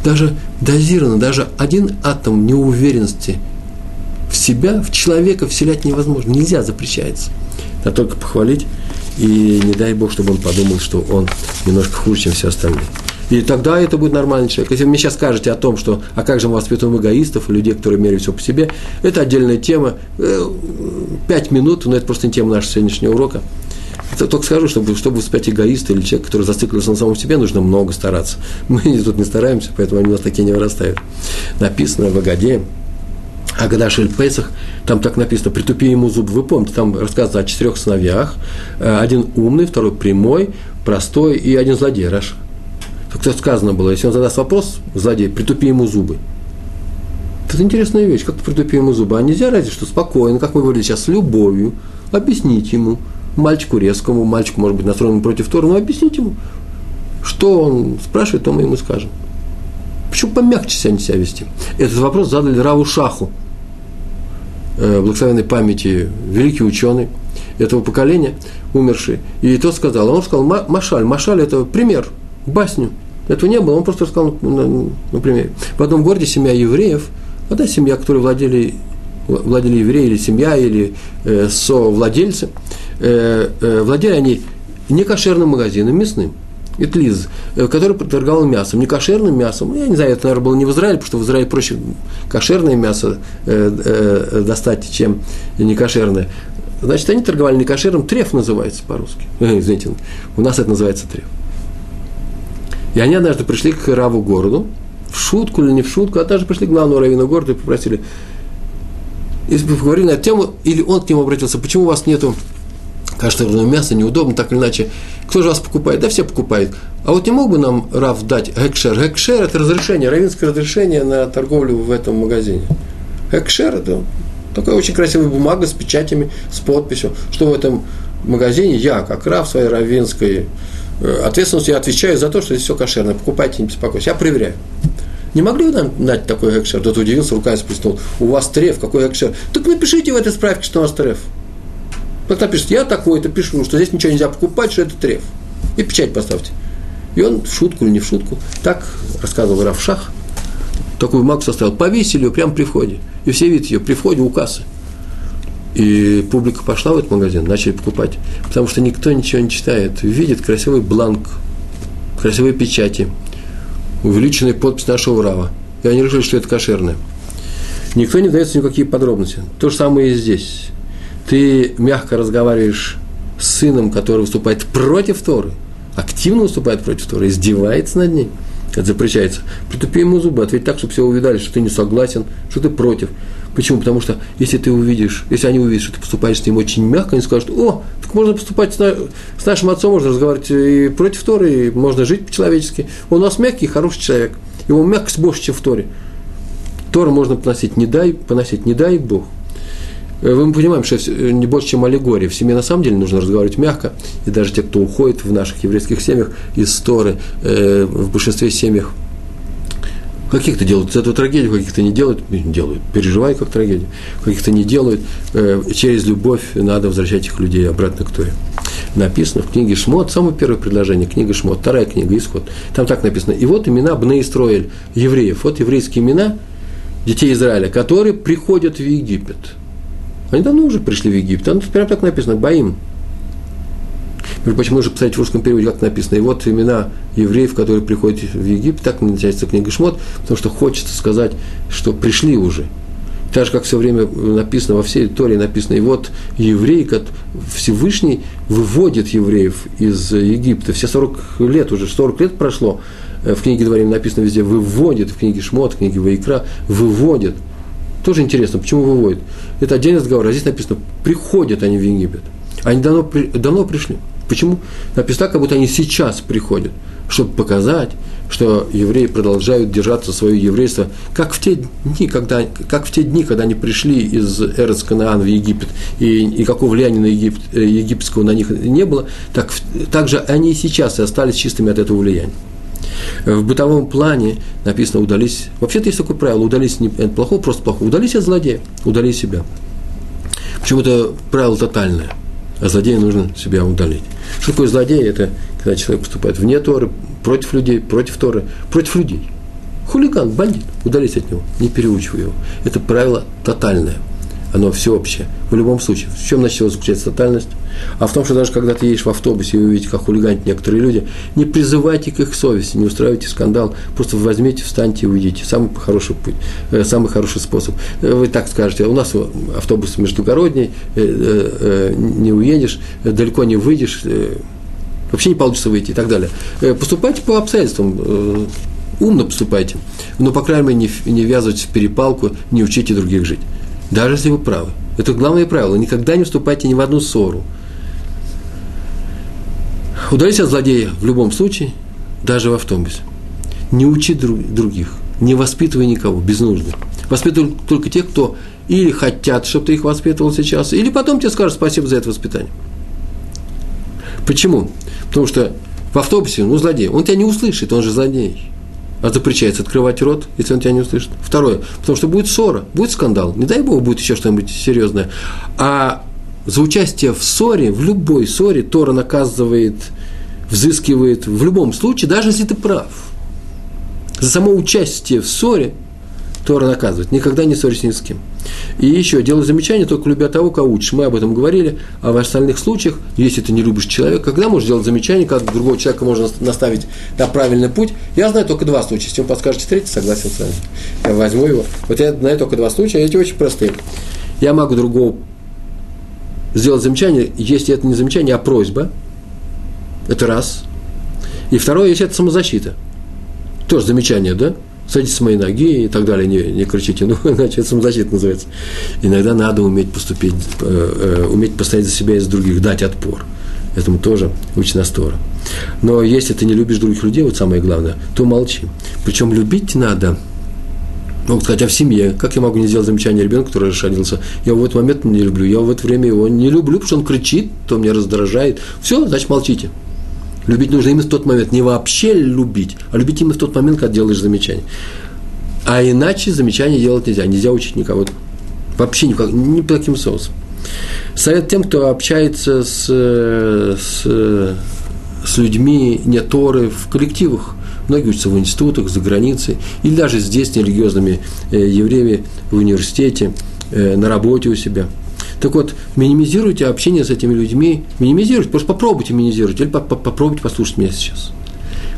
Даже дозированно, даже один атом неуверенности – в себя, в человека вселять невозможно. Нельзя, запрещается. А только похвалить, и не дай Бог, чтобы он подумал, что он немножко хуже, чем все остальные. И тогда это будет нормальный человек. Если вы мне сейчас скажете о том, что, а как же мы воспитываем эгоистов, людей, которые меряют все по себе, это отдельная тема. Э, пять минут, но это просто не тема нашего сегодняшнего урока. Это только скажу, чтобы, чтобы воспитать эгоиста или человека, который зациклился на самом себе, нужно много стараться. Мы тут не стараемся, поэтому они у нас такие не вырастают. Написано в Агаде, Агада Шель Песах, там так написано, притупи ему зуб. Вы помните, там рассказывается о четырех сыновьях. Э, один умный, второй прямой, простой и один злодей, Раша. Как-то сказано было, если он задаст вопрос, злодей, притупи ему зубы. Это интересная вещь, как притупи ему зубы. А нельзя разве что спокойно, как мы говорили сейчас, с любовью, объяснить ему, мальчику резкому, мальчику, может быть, настроенному против Тора, но объяснить ему, что он спрашивает, то мы ему скажем. Почему помягче себя, себя вести? Этот вопрос задали Раву Шаху – э, благословенной памяти великий ученый этого поколения, умерший. И тот сказал, он сказал, Машаль, Машаль – это пример, басню. Этого не было, он просто рассказал на, на. В одном городе семья евреев, одна семья, которой владели, владели евреи, или семья, или э, совладельцы, э, э, владели они некошерным магазином мясным – Итлиз, э, который торговал мясом, не кошерным мясом. Я не знаю, это, наверное, было не в Израиле, потому что в Израиле проще кошерное мясо э, э, достать, чем не кошерное. Значит, они торговали не кошерным, треф называется по-русски. Извините, у нас это называется треф. И они однажды пришли к Раву городу, в шутку или не в шутку, однажды пришли к главному раввину города и попросили, и поговорили на тему, или он к нему обратился, почему у вас нету кошерного мяса, неудобно, так или иначе. Кто же вас покупает? Да все покупают. А вот не мог бы нам Рав дать гекшер? Гекшер – это разрешение, равинское разрешение на торговлю в этом магазине. Гекшер – это такая очень красивая бумага с печатями, с подписью, что в этом магазине я, как Рав своей равинской э, ответственности, я отвечаю за то, что здесь все кошерно. Покупайте, не беспокойтесь. Я проверяю. Не могли бы нам дать такой экшер? Тот удивился, руками сплеснул. У вас треф, какой экшер? Так напишите в этой справке, что у нас треф. Когда пишет, я такой-то пишу, что здесь ничего нельзя покупать, что это треф. И печать поставьте. И он в шутку или не в шутку, так рассказывал Равшах, такую бумагу составил, повесили ее прямо при входе. И все видят ее при входе у кассы. И публика пошла в этот магазин, начали покупать. Потому что никто ничего не читает. Видит красивый бланк, красивые печати, увеличенная подпись нашего Рава. И они решили, что это кошерное. Никто не дается никакие подробности. То же самое и здесь ты мягко разговариваешь с сыном, который выступает против Торы, активно выступает против Торы, издевается над ней, это запрещается. Притупи ему зубы, ответь так, чтобы все увидали, что ты не согласен, что ты против. Почему? Потому что если ты увидишь, если они увидят, что ты поступаешь с ним очень мягко, они скажут, о, так можно поступать с, на, с нашим отцом, можно разговаривать и против Торы, и можно жить по-человечески. Он у нас мягкий, хороший человек. Его мягкость больше, чем в Торе. Тора можно поносить, не дай, поносить, не дай Бог. Э, мы понимаем, что э, не больше, чем аллегория. В семье на самом деле нужно разговаривать мягко. И даже те, кто уходит в наших еврейских семьях из Торы, э, в большинстве семьях, Каких-то делают из этого трагедию, каких-то не делают, делают, переживают как трагедию, каких-то не делают. Э, через любовь надо возвращать их людей обратно к Торе. Написано в книге Шмот, самое первое предложение, книга Шмот, вторая книга, Исход. Там так написано. И вот имена Бне евреев. Вот еврейские имена детей Израиля, которые приходят в Египет. Они давно уже пришли в Египет. Там прямо так написано, Баим, прочим, можно посмотреть в русском переводе, как написано. И вот имена евреев, которые приходят в Египет, так начинается книга Шмот, потому что хочется сказать, что пришли уже. Так же, как все время написано, во всей Торе написано, и вот евреи, как Всевышний выводит евреев из Египта. Все 40 лет, уже 40 лет прошло, в книге Дворим написано везде, выводит, в книге Шмот, в книге Ваикра, выводит. Тоже интересно, почему выводит? Это отдельный разговор, а здесь написано, приходят они в Египет. Они давно, давно пришли. Почему? Написано как будто они сейчас приходят, чтобы показать, что евреи продолжают держаться свое еврейство, как в те дни, когда, как в те дни, когда они пришли из Эрец Канаан в Египет, и никакого влияния на Египет, э, египетского на них не было, так, так же они и сейчас и остались чистыми от этого влияния. В бытовом плане написано «удались». Вообще-то есть такое правило «удались» не это плохого, просто плохого. «Удались» от злодея, «удали себя». Почему это правило тотальное – а злодея нужно себя удалить. Что такое злодей? Это когда человек поступает вне Торы, против людей, против Торы, против людей. Хулиган, бандит, удались от него, не переучивай его. Это правило тотальное, оно всеобщее. В любом случае, в чем его заключается тотальность? А в том, что даже когда ты едешь в автобусе и вы видите, как хулиганят некоторые люди, не призывайте к их совести, не устраивайте скандал, просто возьмите, встаньте и уйдите. Самый хороший путь, э, самый хороший способ. Э, вы так скажете, у нас автобус междугородний, э, не уедешь, далеко не выйдешь, вообще не получится выйти и так далее. Поступайте по обстоятельствам, умно поступайте, но, по крайней мере, не, не ввязывайтесь в перепалку, не учите других жить. Даже если вы правы. Это главное правило. Никогда не вступайте ни в одну ссору. Удались от злодея в любом случае, даже в автобусе. Не учи других, не воспитывай никого без нужды. Воспитывай только тех, кто или хотят, чтобы ты их воспитывал сейчас, или потом тебе скажут спасибо за это воспитание. Почему? Потому что в автобусе, ну, злодей, он тебя не услышит, он же злодей. А запрещается открывать рот, если он тебя не услышит. Второе, потому что будет ссора, будет скандал. Не дай бог, будет еще что-нибудь серьезное. А за участие в ссоре, в любой ссоре, Тора наказывает, взыскивает в любом случае, даже если ты прав. За само участие в ссоре Тора наказывает. Никогда не ссорись ни с кем. И еще, делай замечание, только любя того, кого учишь. Мы об этом говорили, а в остальных случаях, если ты не любишь человека, когда можешь делать замечание, как другого человека можно наставить на правильный путь. Я знаю только два случая. Если он подскажете третий, согласен с вами. Я возьму его. Вот я знаю только два случая, эти очень простые. Я могу другого сделать замечание, если это не замечание, а просьба. Это раз. И второе, если это самозащита. Тоже замечание, да? Садитесь с моей ноги и так далее, не, не кричите, ну, иначе это самозащита называется. Иногда надо уметь поступить, э, э, уметь постоять за себя и за других, дать отпор. Этому тоже учит нас. Но если ты не любишь других людей, вот самое главное, то молчи. Причем любить надо – могут сказать, а в семье, как я могу не сделать замечание ребенку, который расшалился? Я его в этот момент не люблю, я в это время его не люблю, потому что он кричит, то меня раздражает. Все, значит, молчите. Любить нужно именно в тот момент, не вообще любить, а любить именно в тот момент, когда делаешь замечание. А иначе замечание делать нельзя, нельзя учить никого. Вообще никак, ни по каким соусам. Совет тем, кто общается с, с, с людьми не Торы в коллективах – Многие учатся в институтах, за границей, или даже здесь, нерелигиозными э, евреями в университете, э, на работе у себя. Так вот, минимизируйте общение с этими людьми, минимизируйте, просто попробуйте минимизировать, или попробуйте послушать меня сейчас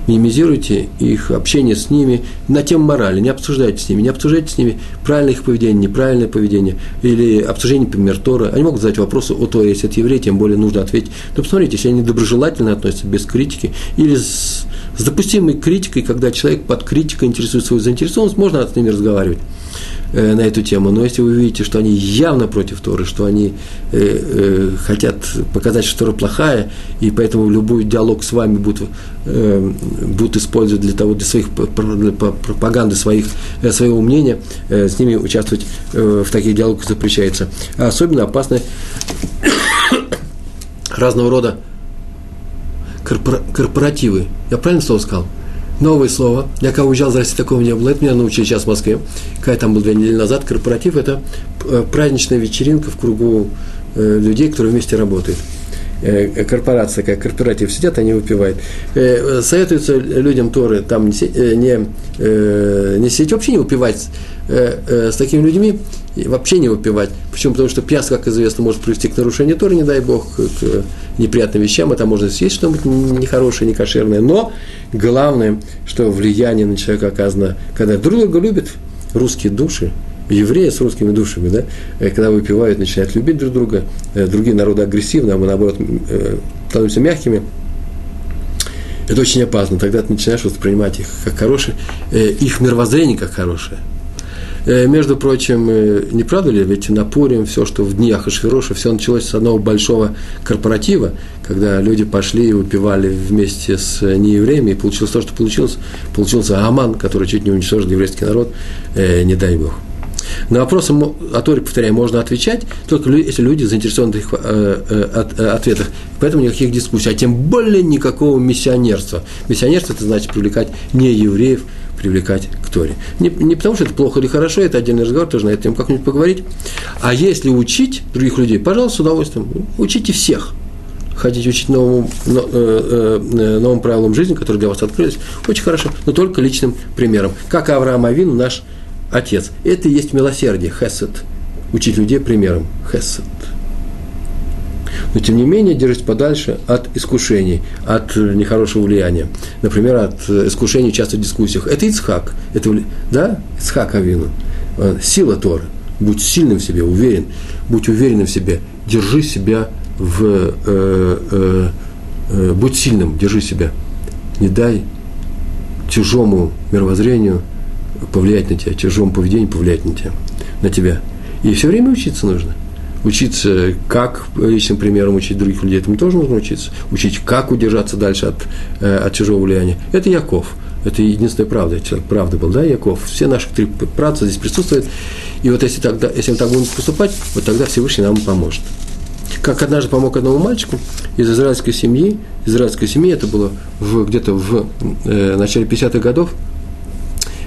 минимизируйте их общение с ними на тему морали, не обсуждайте с ними, не обсуждайте с ними правильное их поведение, неправильное поведение, или обсуждение, например, Тора. Они могут задать вопросы о Торе, если это евреи, тем более нужно ответить. Но посмотрите, если они доброжелательно относятся, без критики, или с, с допустимой критикой, когда человек под критикой интересует свою заинтересованность, можно с ними разговаривать. Э, на эту тему. Но если вы видите, что они явно против Торы, что они э, э, хотят показать, что Тора плохая, и поэтому любой диалог с вами будут, э, будут использовать для того, для своих для пропаганды своих, э, своего мнения, э, с ними участвовать э, в таких диалогах запрещается. Особенно опасны разного рода корпоративы. Я правильно слово сказал? Новое слово. Я когда уезжал за Россию, такого не было. Это меня научили сейчас в Москве. Когда там был две недели назад, корпоратив – это э, праздничная вечеринка в кругу э, людей, которые вместе работают. Э, корпорация, как корпоратив сидят, они выпивают. Э, советуется людям Торы там не, э, не, сидеть, вообще не выпивать с такими людьми, вообще не выпивать. Почему? Потому что пьянство, как известно, может привести к нарушению Торы, не дай Бог, к неприятным вещам, это можно съесть что-нибудь нехорошее, некошерное. Но главное, что влияние на человека оказано, когда друг друга любят, русские души, евреи с русскими душами, да, э, когда выпивают, начинают любить друг друга, э, другие народы агрессивны, а мы, наоборот, э, становимся мягкими, это очень опасно. Тогда ты начинаешь воспринимать их как хорошие, их мировоззрение как хорошее. Между прочим, не правда ли, ведь на Пурим все, что в днях Ашвироша, все началось с одного большого корпоратива, когда люди пошли и выпивали вместе с неевреями, и получилось то, что получилось. Получился Аман, который чуть не уничтожил еврейский народ, не дай Бог. На вопросы о Торе, повторяю, можно отвечать, только если люди заинтересованы в их э, э, э, ответах. Поэтому никаких дискуссий, а тем более никакого миссионерства. Миссионерство – это значит привлекать не евреев, привлекать к Торе. Не, не потому, что это плохо или хорошо, это отдельный разговор, тоже на эту тему как-нибудь поговорить. А если учить других людей, пожалуйста, с удовольствием, учите всех. Хотите учить новому, новым правилам жизни, которые для вас открылись, очень хорошо, но только личным примером. Как Авраам Авин, наш отец. Это и есть милосердие, хесед. Учить людей примером, хесед. Но, тем не менее, держись подальше от искушений, от нехорошего влияния. Например, от искушений часто в дискуссиях. Это Ицхак. Это, да? Ицхак Авину. Сила Торы. Будь сильным в себе, уверен. Будь уверенным в себе. Держи себя в... Э, э, э, будь сильным, держи себя. Не дай чужому мировоззрению – повлиять на тебя, чужому поведению повлиять на тебя, на тебя. И все время учиться нужно. Учиться, как личным примером учить других людей, этому тоже нужно учиться. Учить, как удержаться дальше от, э, от чужого влияния. Это Яков. Это единственная правда. Человек правда был, да, Яков. Все наши три праца здесь присутствуют. И вот если, тогда, если мы так будем поступать, вот тогда Всевышний нам поможет. Как однажды помог одному мальчику из израильской семьи, израильской семьи, это было где-то в э, начале 50-х годов,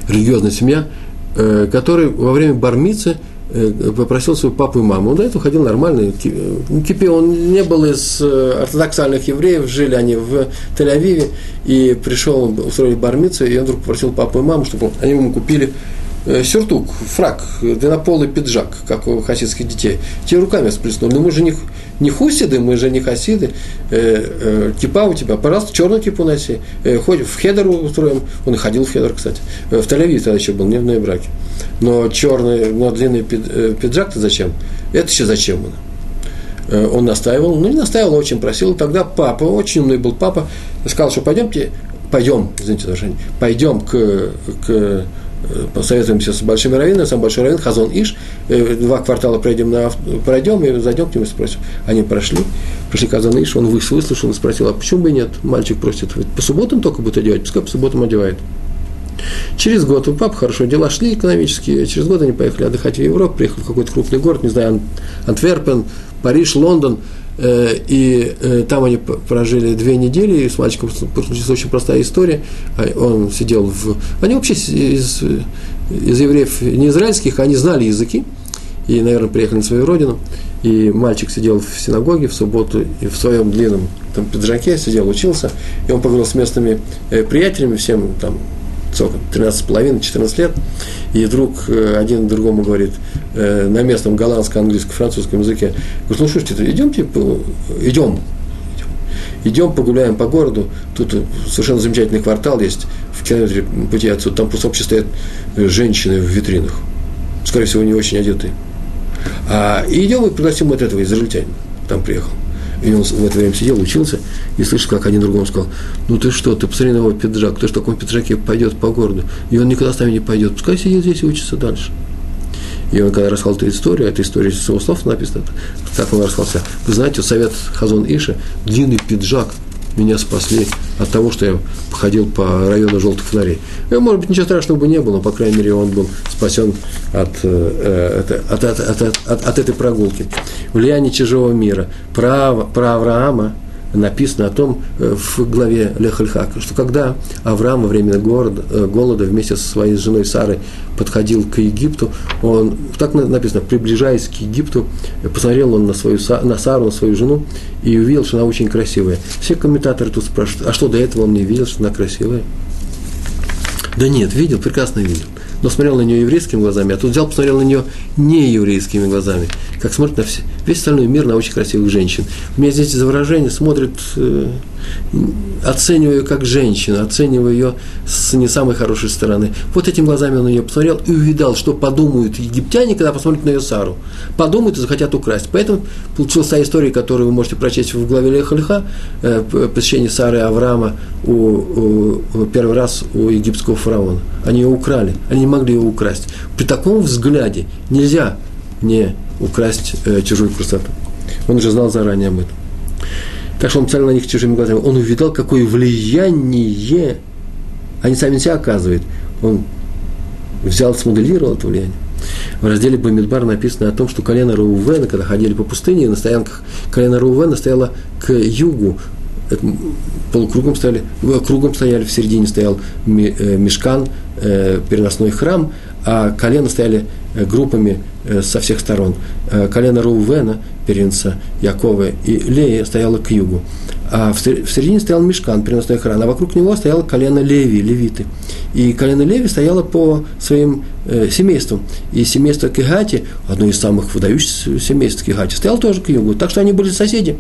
религиозная семья, э, который во время бар-мицвы э, попросил свою папу и маму. Он до этого ходил нормально. Кипе, он не был из э, ортодоксальных евреев, жили они в Тель-Авиве, и пришел, устроили бар-мицву, и он вдруг попросил папу и маму, чтобы они ему купили сюртук, фрак, длиннополый пиджак, как у хасидских детей. Те руками всплеснули. Но мы же не, не хасиды, мы же не хасиды. Э, э, кипа у тебя, пожалуйста, черную кипу носи. Э, хоть в хедер устроим. Он и ходил в хедер, кстати. Э, в тель тогда еще был, не в Нойбраке. Но черный, но длинный э, пиджак-то зачем? Это еще зачем он? Э, он настаивал, ну не настаивал, а очень просил. Тогда папа, очень умный был папа, сказал, что пойдемте, пойдем, извините, пойдем к, к Э, посоветуемся с большими раввинами, сам большой раввин, Хазон Иш, э, два квартала пройдем, на, пройдем и зайдем к нему и спросим. Они прошли, пришли к Хазон Иш, он выслушал и спросил, а почему бы и нет? Мальчик просит, по субботам только будет одевать, пускай по субботам одевает. Через год у папы хорошо дела шли экономические, через год они поехали отдыхать в Европу, приехали в какой-то крупный город, не знаю, Антверпен, Париж, Лондон – Э, и э, там они прожили две недели, и с мальчиком случилась очень простая история. А он сидел в... Они вообще из, из евреев не израильских, они знали языки, и, наверное, приехали на свою родину. И мальчик сидел в синагоге в субботу и в своем длинном там, пиджаке сидел, учился. И он поговорил с местными э, приятелями, всем там сколько, 13,5-14 лет, и вдруг э, один другому говорит э, на местном голландском, английском, французском языке, говорит, ну слушайте, идемте, идем, идем погуляем по городу, тут совершенно замечательный квартал есть, в километре пути отсюда, там просто вообще стоят женщины в витринах, скорее всего, не очень одетые. А, и идем и пригласим вот этого израильтянина, там приехал. И он в это время сидел, учился, и слышит, как один другому сказал, ну ты что, ты посмотри на его пиджак, кто ж в таком пиджаке пойдет по городу? И он никуда с нами не пойдет, пускай сидит здесь и учится дальше. И он, когда рассказал эту историю, эта история с его слов написана, так он рассказался. Вы знаете, совет Хазон Иша, длинный пиджак – меня спасли от того, что я ходил по району желтых фонарей. Э, может быть, ничего страшного бы не было, но, по крайней мере, он был спасен от, э, от, от, от, от, от, от этой прогулки. Влияние чужого мира. Про, про Авраама написано о том э, в главе Лехальхак, что когда Авраам во время города, э, голода вместе со своей женой Сарой подходил к Египту, он, так написано, приближаясь к Египту, посмотрел он на, свою, на Сару, на свою жену, и увидел, что она очень красивая. Все комментаторы тут спрашивают, а что до этого он не видел, что она красивая? Да нет, видел, прекрасно видел но смотрел на нее еврейскими глазами, а тут взял, посмотрел на нее не еврейскими глазами, как смотрит на все, весь остальной мир на очень красивых женщин. У меня здесь за выражение смотрит, э, оцениваю ее как женщину, оцениваю ее с не самой хорошей стороны. Вот этими глазами он нее посмотрел и увидал, что подумают египтяне, когда посмотрят на ее Сару. Подумают и захотят украсть. Поэтому получилась та история, которую вы можете прочесть в главе Леха Леха, э, посещение Сары Авраама у, у, первый раз у египетского фараона. Они ее украли, они не могли ее украсть. При таком взгляде нельзя не украсть э, чужую красоту. Он уже знал заранее об этом. Так что он посмотрел на них чужими глазами. Он увидал, какое влияние они сами себя оказывают. Он взял, смоделировал это влияние. В разделе Бамидбар написано о том, что колено Раувена, когда ходили по пустыне, на стоянках колено Раувена стояло к югу, полукругом стояли, э, кругом стояли, в середине стоял э, мешкан, э, переносной храм, а колено стояли группами со всех сторон. Колено Раувена, первенца Якова и Леи, стояло к югу. А в середине стоял мешкан, переносной храм, а вокруг него стояло колено Леви, левиты. И колено Леви стояло по своим семействам. И семейство Кигати, одно из самых выдающихся семейств Кигати, стояло тоже к югу. Так что они были соседи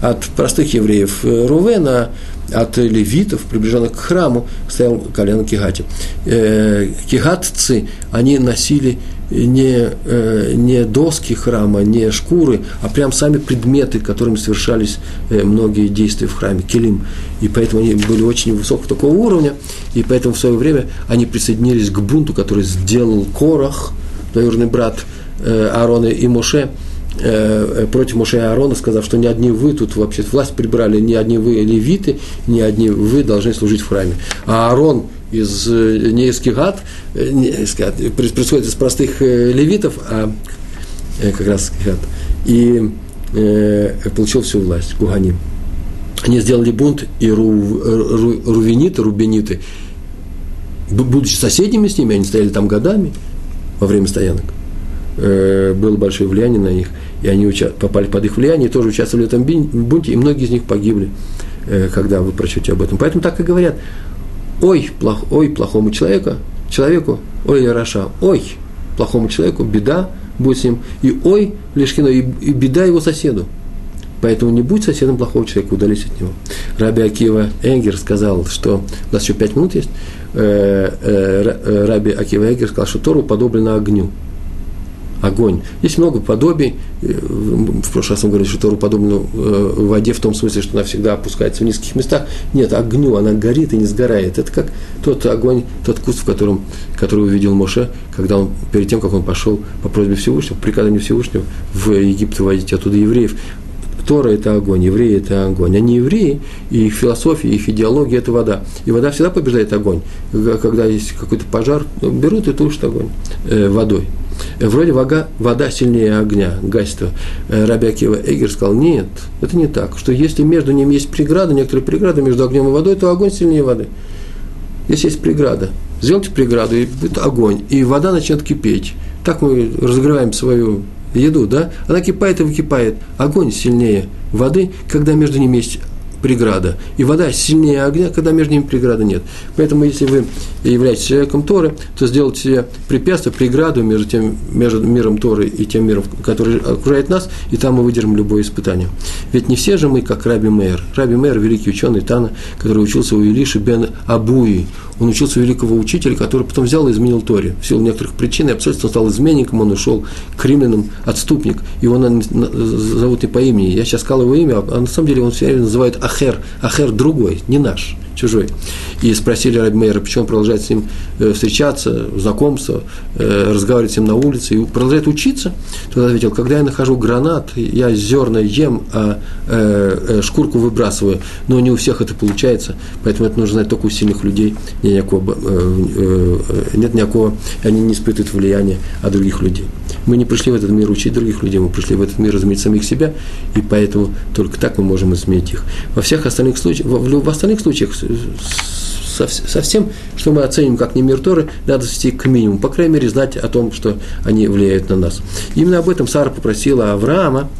от простых евреев э, Рувена, от левитов, приближенных к храму, стоял колено Кигати. Э, кигатцы, они носили не, э, не доски храма, не шкуры, а прям сами предметы, которыми совершались многие действия в храме, келим. И поэтому они были очень высокого такого уровня, и поэтому в свое время они присоединились к бунту, который сделал Корах, двоюродный брат Аарона и Моше – против Моше и Аарона, сказав, что не одни вы тут вообще власть прибрали, не одни вы левиты, не одни вы должны служить в храме. А Аарон из, э, не из Кигат, э, не, из Кигат происходит из простых левитов, а как раз Кигат, и э, получил всю власть, Куганим. Они сделали бунт, и ру, ру, рувениты, рубениты, будучи соседями с ними, они стояли там годами во время стоянок, э, было большое влияние на них – и они уча- попали под их влияние, тоже участвовали в этом бунте, и многие из них погибли, э, когда вы прочтете об этом. Поэтому так и говорят, ой, плох, ой плохому человеку, человеку, ой, Яроша, ой, плохому человеку, беда будет с ним, и ой, Лешкино, и, и беда его соседу. Поэтому не будь соседом плохого человека, удались от него. Раби Акива Энгер сказал, что у нас еще пять минут есть. Э, э, Раби Акива Энгер сказал, что Тору подоблено огню огонь. Есть много подобий. Э, в прошлый раз мы говорили, что Тору подобно э, воде в том смысле, что она всегда опускается в низких местах. Нет, огню, она горит и не сгорает. Это как тот огонь, тот куст, в котором, который увидел Моше, когда он, перед тем, как он пошел по просьбе Всевышнего, по приказанию Всевышнего в Египет выводить оттуда евреев. Тора – это огонь, евреи – это огонь. Они евреи, и их философия, их идеология – это вода. И вода всегда побеждает огонь. Когда есть какой-то пожар, берут и тушат огонь э, водой. Вроде вода, вода сильнее огня, гасит. Э, Раби Акива Эгер сказал, нет, это не так, что если между ними есть преграда, некоторые преграды между огнем и водой, то огонь сильнее воды. Если есть преграда, сделайте преграду, и будет огонь, и вода начнет кипеть. Так мы разогреваем свою еду, да? Она кипает и выкипает. Огонь сильнее воды, когда между ними есть преграда. И вода сильнее огня, когда между ними преграды нет. Поэтому, если вы являетесь человеком Торы, то сделайте себе препятствие, преграду между, тем, между миром Торы и тем миром, который окружает нас, и там мы выдержим любое испытание. Ведь не все же мы, как Раби Мейер. Раби Мейер – великий ученый Тана, который учился у Илиши бен Абуи. Он учился у великого учителя, который потом взял и изменил Торе. В силу некоторых причин и обстоятельств он стал изменником, он ушел к римлянам, отступник. Его зовут не по имени. Я сейчас сказал его имя, а на самом деле он все время называет Ахер. Ахер другой, не наш чужой. И спросили Раби Мейера, почему он продолжает с ним э, встречаться, знакомство, э, разговаривать с ним на улице и продолжает учиться. Тот ответил, когда я нахожу гранат, я зерна ем, а э, шкурку выбрасываю, но не у всех это получается, поэтому это нужно знать только у сильных людей, нет никакого, нет никакого они не испытывают влияния от других людей. Мы не пришли в этот мир учить других людей, мы пришли в этот мир изменить самих себя, и поэтому только так мы можем изменить их. Во всех остальных случаях, в, в остальных случаях со, всем, что мы оценим как не мир Торы, надо свести к минимуму. По крайней мере, знать о том, что они влияют на нас. Именно об этом Сара попросила Авраама,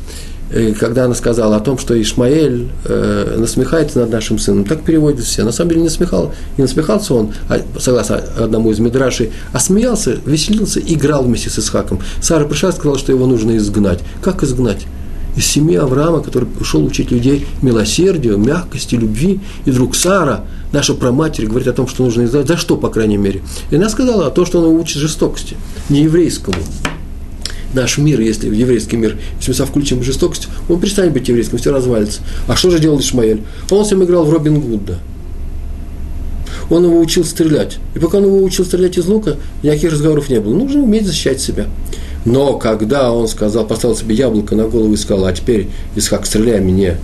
когда она сказала о том, что Ишмаэль э, насмехается над нашим сыном. Так переводят все. На самом деле не насмехал, не насмехался он, а, согласно одному из Мидрашей, а смеялся, веселился, играл вместе с Исхаком. Сара пришла и сказала, что его нужно изгнать. Как изгнать? из семьи Авраама, который ушел учить людей милосердию, мягкости, любви. И вдруг Сара, наша праматерь, говорит о том, что нужно издать. За что, по крайней мере? И она сказала о том, что она учит жестокости, не еврейскому. Наш мир, если еврейский мир, если мы сюда включим жестокость, он перестанет быть еврейским, все развалится. А что же делал Ишмаэль? Он ним играл в Робин Гуда. Он его учил стрелять. И пока он его учил стрелять из лука, никаких разговоров не было. Нужно уметь защищать себя. Но когда он сказал, поставил себе яблоко на голову и сказал, а теперь, Исхак, стреляй мне,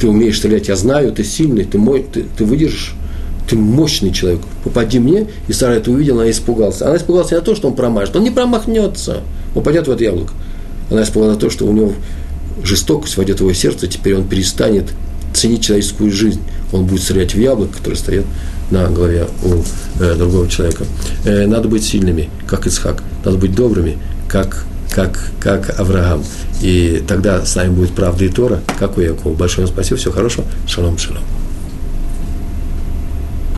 ты умеешь стрелять, я знаю, ты сильный, ты, мой, ты, ты выдержишь, ты мощный человек, попади мне, и Сара это увидела, она испугалась. Она испугалась не на то, что он промажет, он не промахнется, он пойдет в это яблоко. Она испугалась на то, что у него жестокость войдет в его сердце, теперь он перестанет ценить человеческую жизнь. Он будет стрелять в яблоко, которое стоит на голове у э, другого человека. Э, надо быть сильными, как Исхак. Надо быть добрыми, как, как, как Авраам. И тогда с нами будет правда и Тора, как у Якова. Большое вам спасибо, всего хорошего. Шалом, шалом.